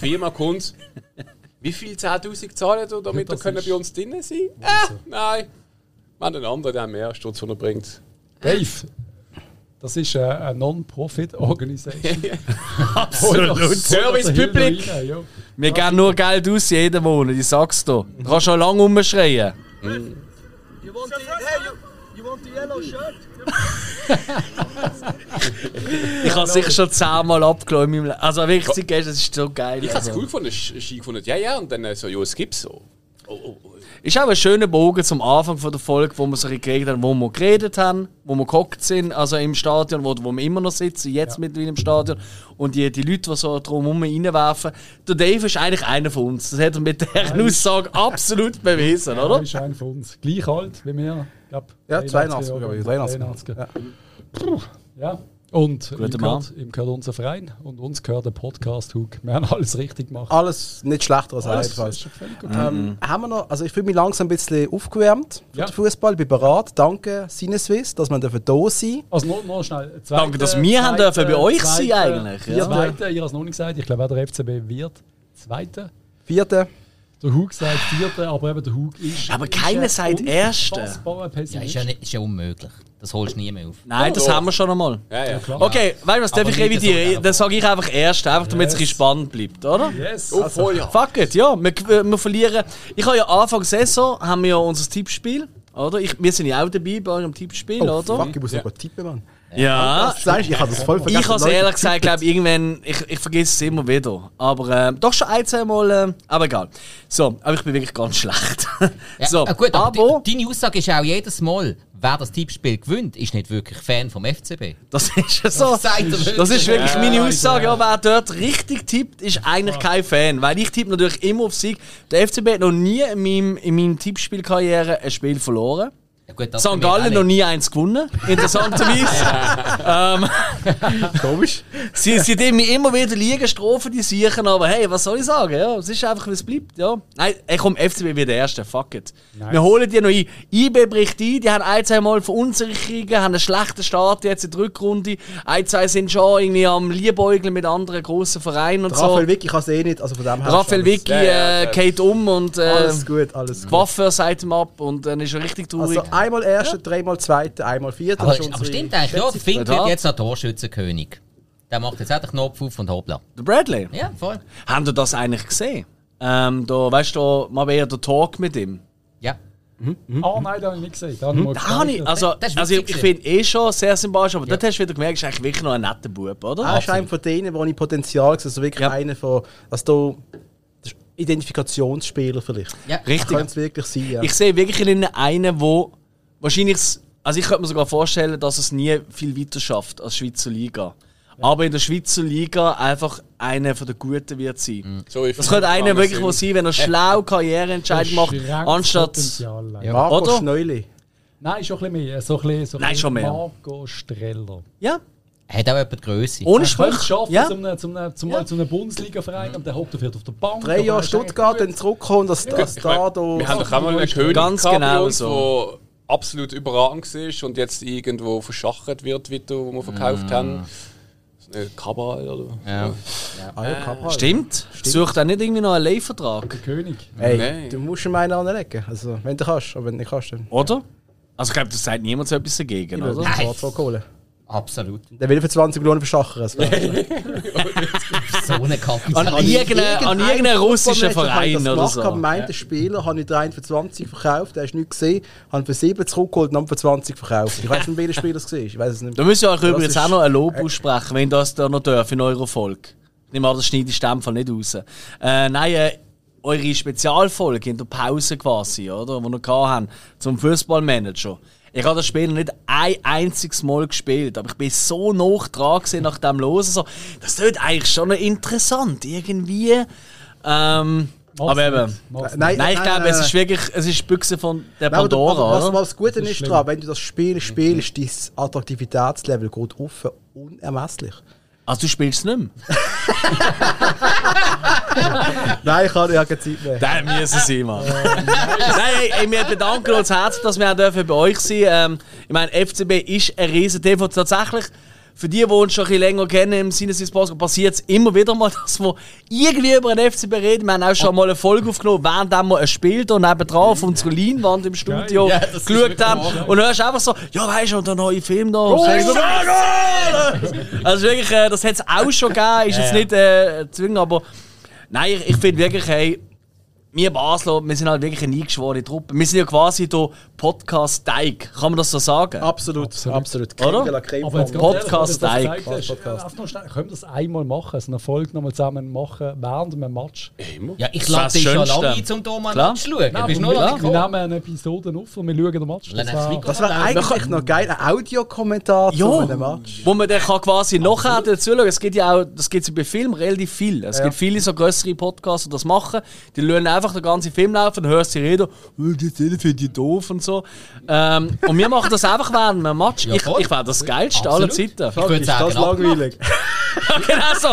Firma kommt, wie viel 10'000 zahlen ihr, damit ihr das können bei uns drinnen sein Ah, nein. Wir haben einen anderen, der mehr Sturz, den er bringt. Dave, Das ist eine Non-Profit-Organisation. Absolut. Service Public. Wir geben nur Geld aus jeden Monat, ich sag's dir. Du kannst schon lange rumschreien. You want the hey you, you want the yellow shirt? Ich habe sicher schon zehnmal abgelassen in meinem Leben. Also wirklich, sie gestern, das ist so geil. Ich habe es also. cool gefunden, ich gefunden, ja, ja, und dann äh, so, ja, es gibt's so. Oh, oh, oh. Ist auch ein schöner Bogen zum Anfang von der Folge, wo wir bisschen geredet haben, wo wir geredet haben, wo wir gehockt sind, also im Stadion, wo, wo wir immer noch sitzen, jetzt mittlerweile im Stadion. Und die, die Leute, die so drumherum reinwerfen. Der Dave ist eigentlich einer von uns. Das hat er mit dieser Aussage absolut bewiesen, Ja, oder? ist einer von uns. Gleich alt wie wir. Ich glaub, Ja, 83 82, Jahre. glaube ich. 83. 83. Ja. Puh, Ja. Und ihm Guter gehört, ihm gehört unser Verein und uns gehört der Podcast Hook. Wir haben alles richtig gemacht. Alles nicht schlechter als Alles jedenfalls. ist schon völlig gut. Ähm, haben wir noch, also ich fühle mich langsam ein bisschen aufgewärmt für Ja. den Fußball. Ich bin bereit. Danke, Sinneswiss, dass wir dürfen da sein Also nur, nur schnell. Danke, dass wir haben dürfen bei euch sein eigentlich, ja. Zweite, ihr habt es noch nicht gesagt. Ich glaube auch der FCB wird Zweite. Vierte. Der Hug sagt Vierte, aber eben der Hug ist. Aber keiner ein sagt Erste. Ja, ist ja, nicht, ist ja unmöglich. Das holst du nie mehr auf. Nein, das haben wir schon einmal. Ja, ja. klar. Okay, weißt du was, darf Aber ich nicht so revidieren? gerne. Dann sage ich einfach erst, einfach damit es ein Yes. bisschen spannend bleibt, oder? Yes. Oh, voll, ja. Fuck it, ja. Wir, wir verlieren. Ich habe ja Anfang Saison haben wir ja unser Tippspiel, oder? Ich, wir sind ja auch dabei bei eurem Tippspiel, Oh, oder? fuck, ich muss sogar tippen, Mann. Ja. Das sagst du, ich habe das voll vergessen. Ich habe es ehrlich gesagt, glaube irgendwann, ich, ich vergesse es immer wieder. Aber ähm, doch schon ein, zwei Mal, ähm, aber egal. So, aber ich bin wirklich ganz schlecht. Ja, so, äh, gut, aber, aber die, deine Aussage ist auch jedes Mal, wer das Tippspiel gewinnt, ist nicht wirklich Fan vom FCB. das ist ja so. wirklich. Das ist wirklich Ja, meine Aussage. ja. Ja, wer dort richtig tippt, ist eigentlich kein Fan. Weil ich tippe natürlich immer auf Sieg. Der FCB hat noch nie in meinem, in meinem Tippspielkarriere ein Spiel verloren. Ja, gut, St. Gallen noch nie eins gewonnen, interessanterweise. ähm, Komisch. sie, sie tun mir immer wieder liegen, Strophen, die sichern, aber hey, was soll ich sagen? Ja, es ist einfach, wie es bleibt. Ja. Nein, ey, komm, FCB wird der Erste, fuck it. Wir holen die noch ein. IB bricht ein, die haben ein, zwei Mal Verunsicherungen, haben einen schlechten Start jetzt in der Rückrunde. Ein, zwei sind schon irgendwie am Liebäugeln mit anderen grossen Vereinen und so. Raphael Wick, ich kann es eh nicht, also von dem her. Raphael alles- Vicky Ja, ja, äh, ja. geht um und äh, Alles gut, alles die gut. Waffe sagt ihm ab und dann ist er richtig traurig. Also einmal Erster, dreimal Zweiter, einmal Vierter. Aber, aber stimmt eigentlich, ja. Fink Da. wird jetzt noch Torschützenkönig. Der macht jetzt auch den Knopf auf und hoppla. der Bradley. Ja, voll. Haben ihr das eigentlich gesehen? Ähm, da, weißt du, da, mal eher der Talk mit ihm. Ja. Ah, nein, das habe ich nicht gesehen. Da habe ich mal Da habe ich, also, also ich, finde eh schon sehr sympathisch, aber Ja. dort hast du wieder gemerkt, ist eigentlich wirklich noch ein netter Bub, oder? Er ist einer von denen, wo ich Potenzial sehe. Also wirklich Ja. einer von. Also da, ist Identifikationsspieler vielleicht. ja. Richtig. Könnte es wirklich sein, ja. Ich sehe wirklich in ihnen einen, wo wahrscheinlich, also ich könnte mir sogar vorstellen, dass es nie viel weiter schafft als Schweizer Liga. Aber in der Schweizer Liga einfach einer von den Guten wird sein. So wie Das könnte einer wirklich wo sein, wenn er schlau Karriereentscheidungen macht, anstatt. Leider. Marco Oder? Schneuli. Nein, schon ein bisschen mehr. So ein bisschen, so ein Nein, schon mehr. Marco Streller. Ja, Hat auch jemand Größe. ohne Sprüche. schaffen, Ja. zum, zum, zum, zum, Ja. zu einem Bundesliga-Verein und der hockt dafür auf der Bank. Drei Jahre Stuttgart, dann zurückkommen, dass, Ich da wir haben doch auch mal einen König Ganz genau so. Absolut überragend war und jetzt irgendwo verschachert wird, wie du, wo wir verkauft haben. So eine Kabal oder Ja. Ah, ja, Kappa. Stimmt. Sucht er nicht irgendwie noch einen Leihvertrag? der König. Ey, Nein. du musst ihm einen anlegen. Also, wenn du kannst, aber wenn du nicht kannst, dann. Oder? Also ich glaube, das sagt niemand so etwas dagegen, Ich will oder? den Nein. Absolut. Der will für 20 Millionen verschachern. Das Kappe. An irgendeinen irgendeinen russischen Verein das oder gemacht, so. Am meinen Spieler habe ich den einen für 20 verkauft, der hast du nicht gesehen, habe für 7 zurückgeholt und dann für 20 verkauft. Ich weiß nicht, welcher Spieler es war. Ich weiß es nicht. Da müsst ihr euch Das übrigens auch noch ein Lob aussprechen, wenn das da noch dürfen in eurer Folge. Ich nehme an, das schneide ich in dem Fall nicht raus. Äh, nein, äh, eure Spezialfolge in der Pause quasi, oder? Die wir noch hatten, zum Fußballmanager. Ich habe das Spiel noch nicht ein einziges Mal gespielt, aber ich bin so nah dran nach dem Losen. So, das wird eigentlich schon noch interessant, irgendwie. Ähm, Mach's aber eben. Nein, nicht. Nein, ich glaube, nein, es nein. ist wirklich, es ist die Büchse von der Nein, Pandora, was, oder? was das Gute ist ist dran, wenn du das Spiel spielst, dein Attraktivitätslevel geht auf unermesslich. Also du spielst es nicht mehr? Nein, ich habe ja keine Zeit mehr. Nein, müssen sie, Mann. Nein, ey, ey, wir bedanken uns herzlich, dass wir auch dürfen bei euch sein ähm, Ich meine, FCB ist ein riesen TV. Tatsächlich, für die, die uns schon ein bisschen länger kennen im Sinneswiss Podcast, passiert es immer wieder mal, dass wir irgendwie über einen FCB reden. Wir haben auch schon mal eine Folge aufgenommen, während wir ein Spiel da nebenan auf unserer Leinwand im Studio Ja, geschaut haben. wahr. Und hörst einfach so, ja weißt du, und der neue Film da. Oh, so, also wirklich, äh, das hat es auch schon gegeben, ist jetzt nicht äh, zwingend, aber nein, ich, ich finde wirklich, hey, wir Basler, wir sind halt wirklich eine eingeschworene Truppe. Wir sind ja quasi der Podcast-Teig, kann man das so sagen? Absolut, absolut. Creme Oder? Aber jetzt vom- ganz Podcast ehrlich, Teig. wo du das gesagt hast, einfach noch schnell, Können wir das einmal machen? Also eine Folge nochmal zusammen machen während einem Match? Ja, ich lade wär's dich schon lange ein, um hier mal. Du bist wir, nur wir nehmen eine Episode auf und wir schauen den Match. Das war, das wäre eigentlich noch geil, ein Audiokommentar zu Ja, einem Match. wo man dann kann quasi nachher dazu schauen Es gibt ja auch, das gibt es bei Filmen relativ viel. Es Ja. gibt viele so größere Podcasts, die das machen. Die lassen einfach den ganzen Film laufen, dann hörst du sie reden, oh, die Szene finde ich doof und so. Ähm, und wir machen das einfach während einem Match. Ja, ich ich wäre das Geilste aller. Zeiten. Ich würde Ist sagen, das langweilig? genau so.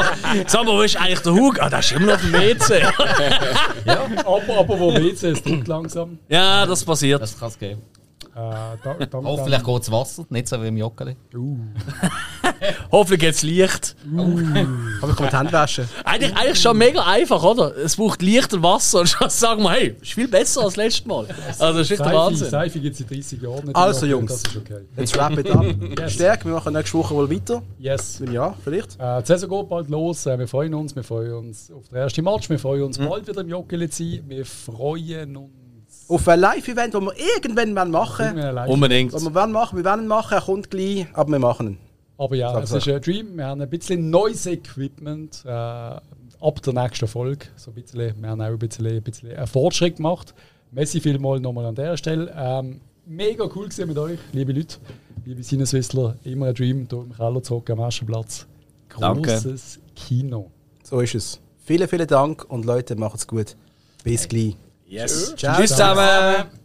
Sag mal, wo ist eigentlich der Hug? Ah, der ist immer noch auf dem WC. aber, aber wo WC ist, drückt langsam. ja, das passiert. Das kann es geben. Äh, da, da, Hoffentlich geht das Wasser, nicht so wie im Joggeli. Hoffentlich geht's Licht. Aber ich kann die Hände waschen. Eigentlich, eigentlich schon mega einfach, oder? Es braucht Licht und Wasser und schon sagen wir, hey, ist viel besser als letztes Mal. Also, das ist echt der Wahnsinn. Seife gibt es in 30 Jahren nicht. Also, Jungs. Das ist okay. Jetzt wrap it up. Stärk, wir machen nächste Woche wohl weiter. Yes. Wenn ja, vielleicht. Äh, die Saison geht bald los. Äh, wir freuen uns. Wir freuen uns auf den ersten Match. Wir freuen uns bald wieder im Joggeli zu sein. Wir freuen uns. Auf ein Live-Event, das wir irgendwann wollen machen live. Unbedingt. Was wir wollen machen, wir wollen ihn machen, er kommt gleich, aber wir machen ihn. Aber ja, es ist ein Dream. Wir haben ein bisschen neues Equipment äh, ab der nächsten Folge. So ein bisschen, wir haben auch ein bisschen, ein bisschen einen Fortschritt gemacht. Messi vielmal nochmal an der Stelle. Ähm, mega cool gewesen mit euch, liebe Leute, liebe Sinneswissler. Immer ein Dream, hier im Keller zurück am ersten Platz. Danke. Großes Kino. So ist es. Vielen, vielen Dank und Leute, macht's gut. Bis gleich. Yes. Tschüss zusammen.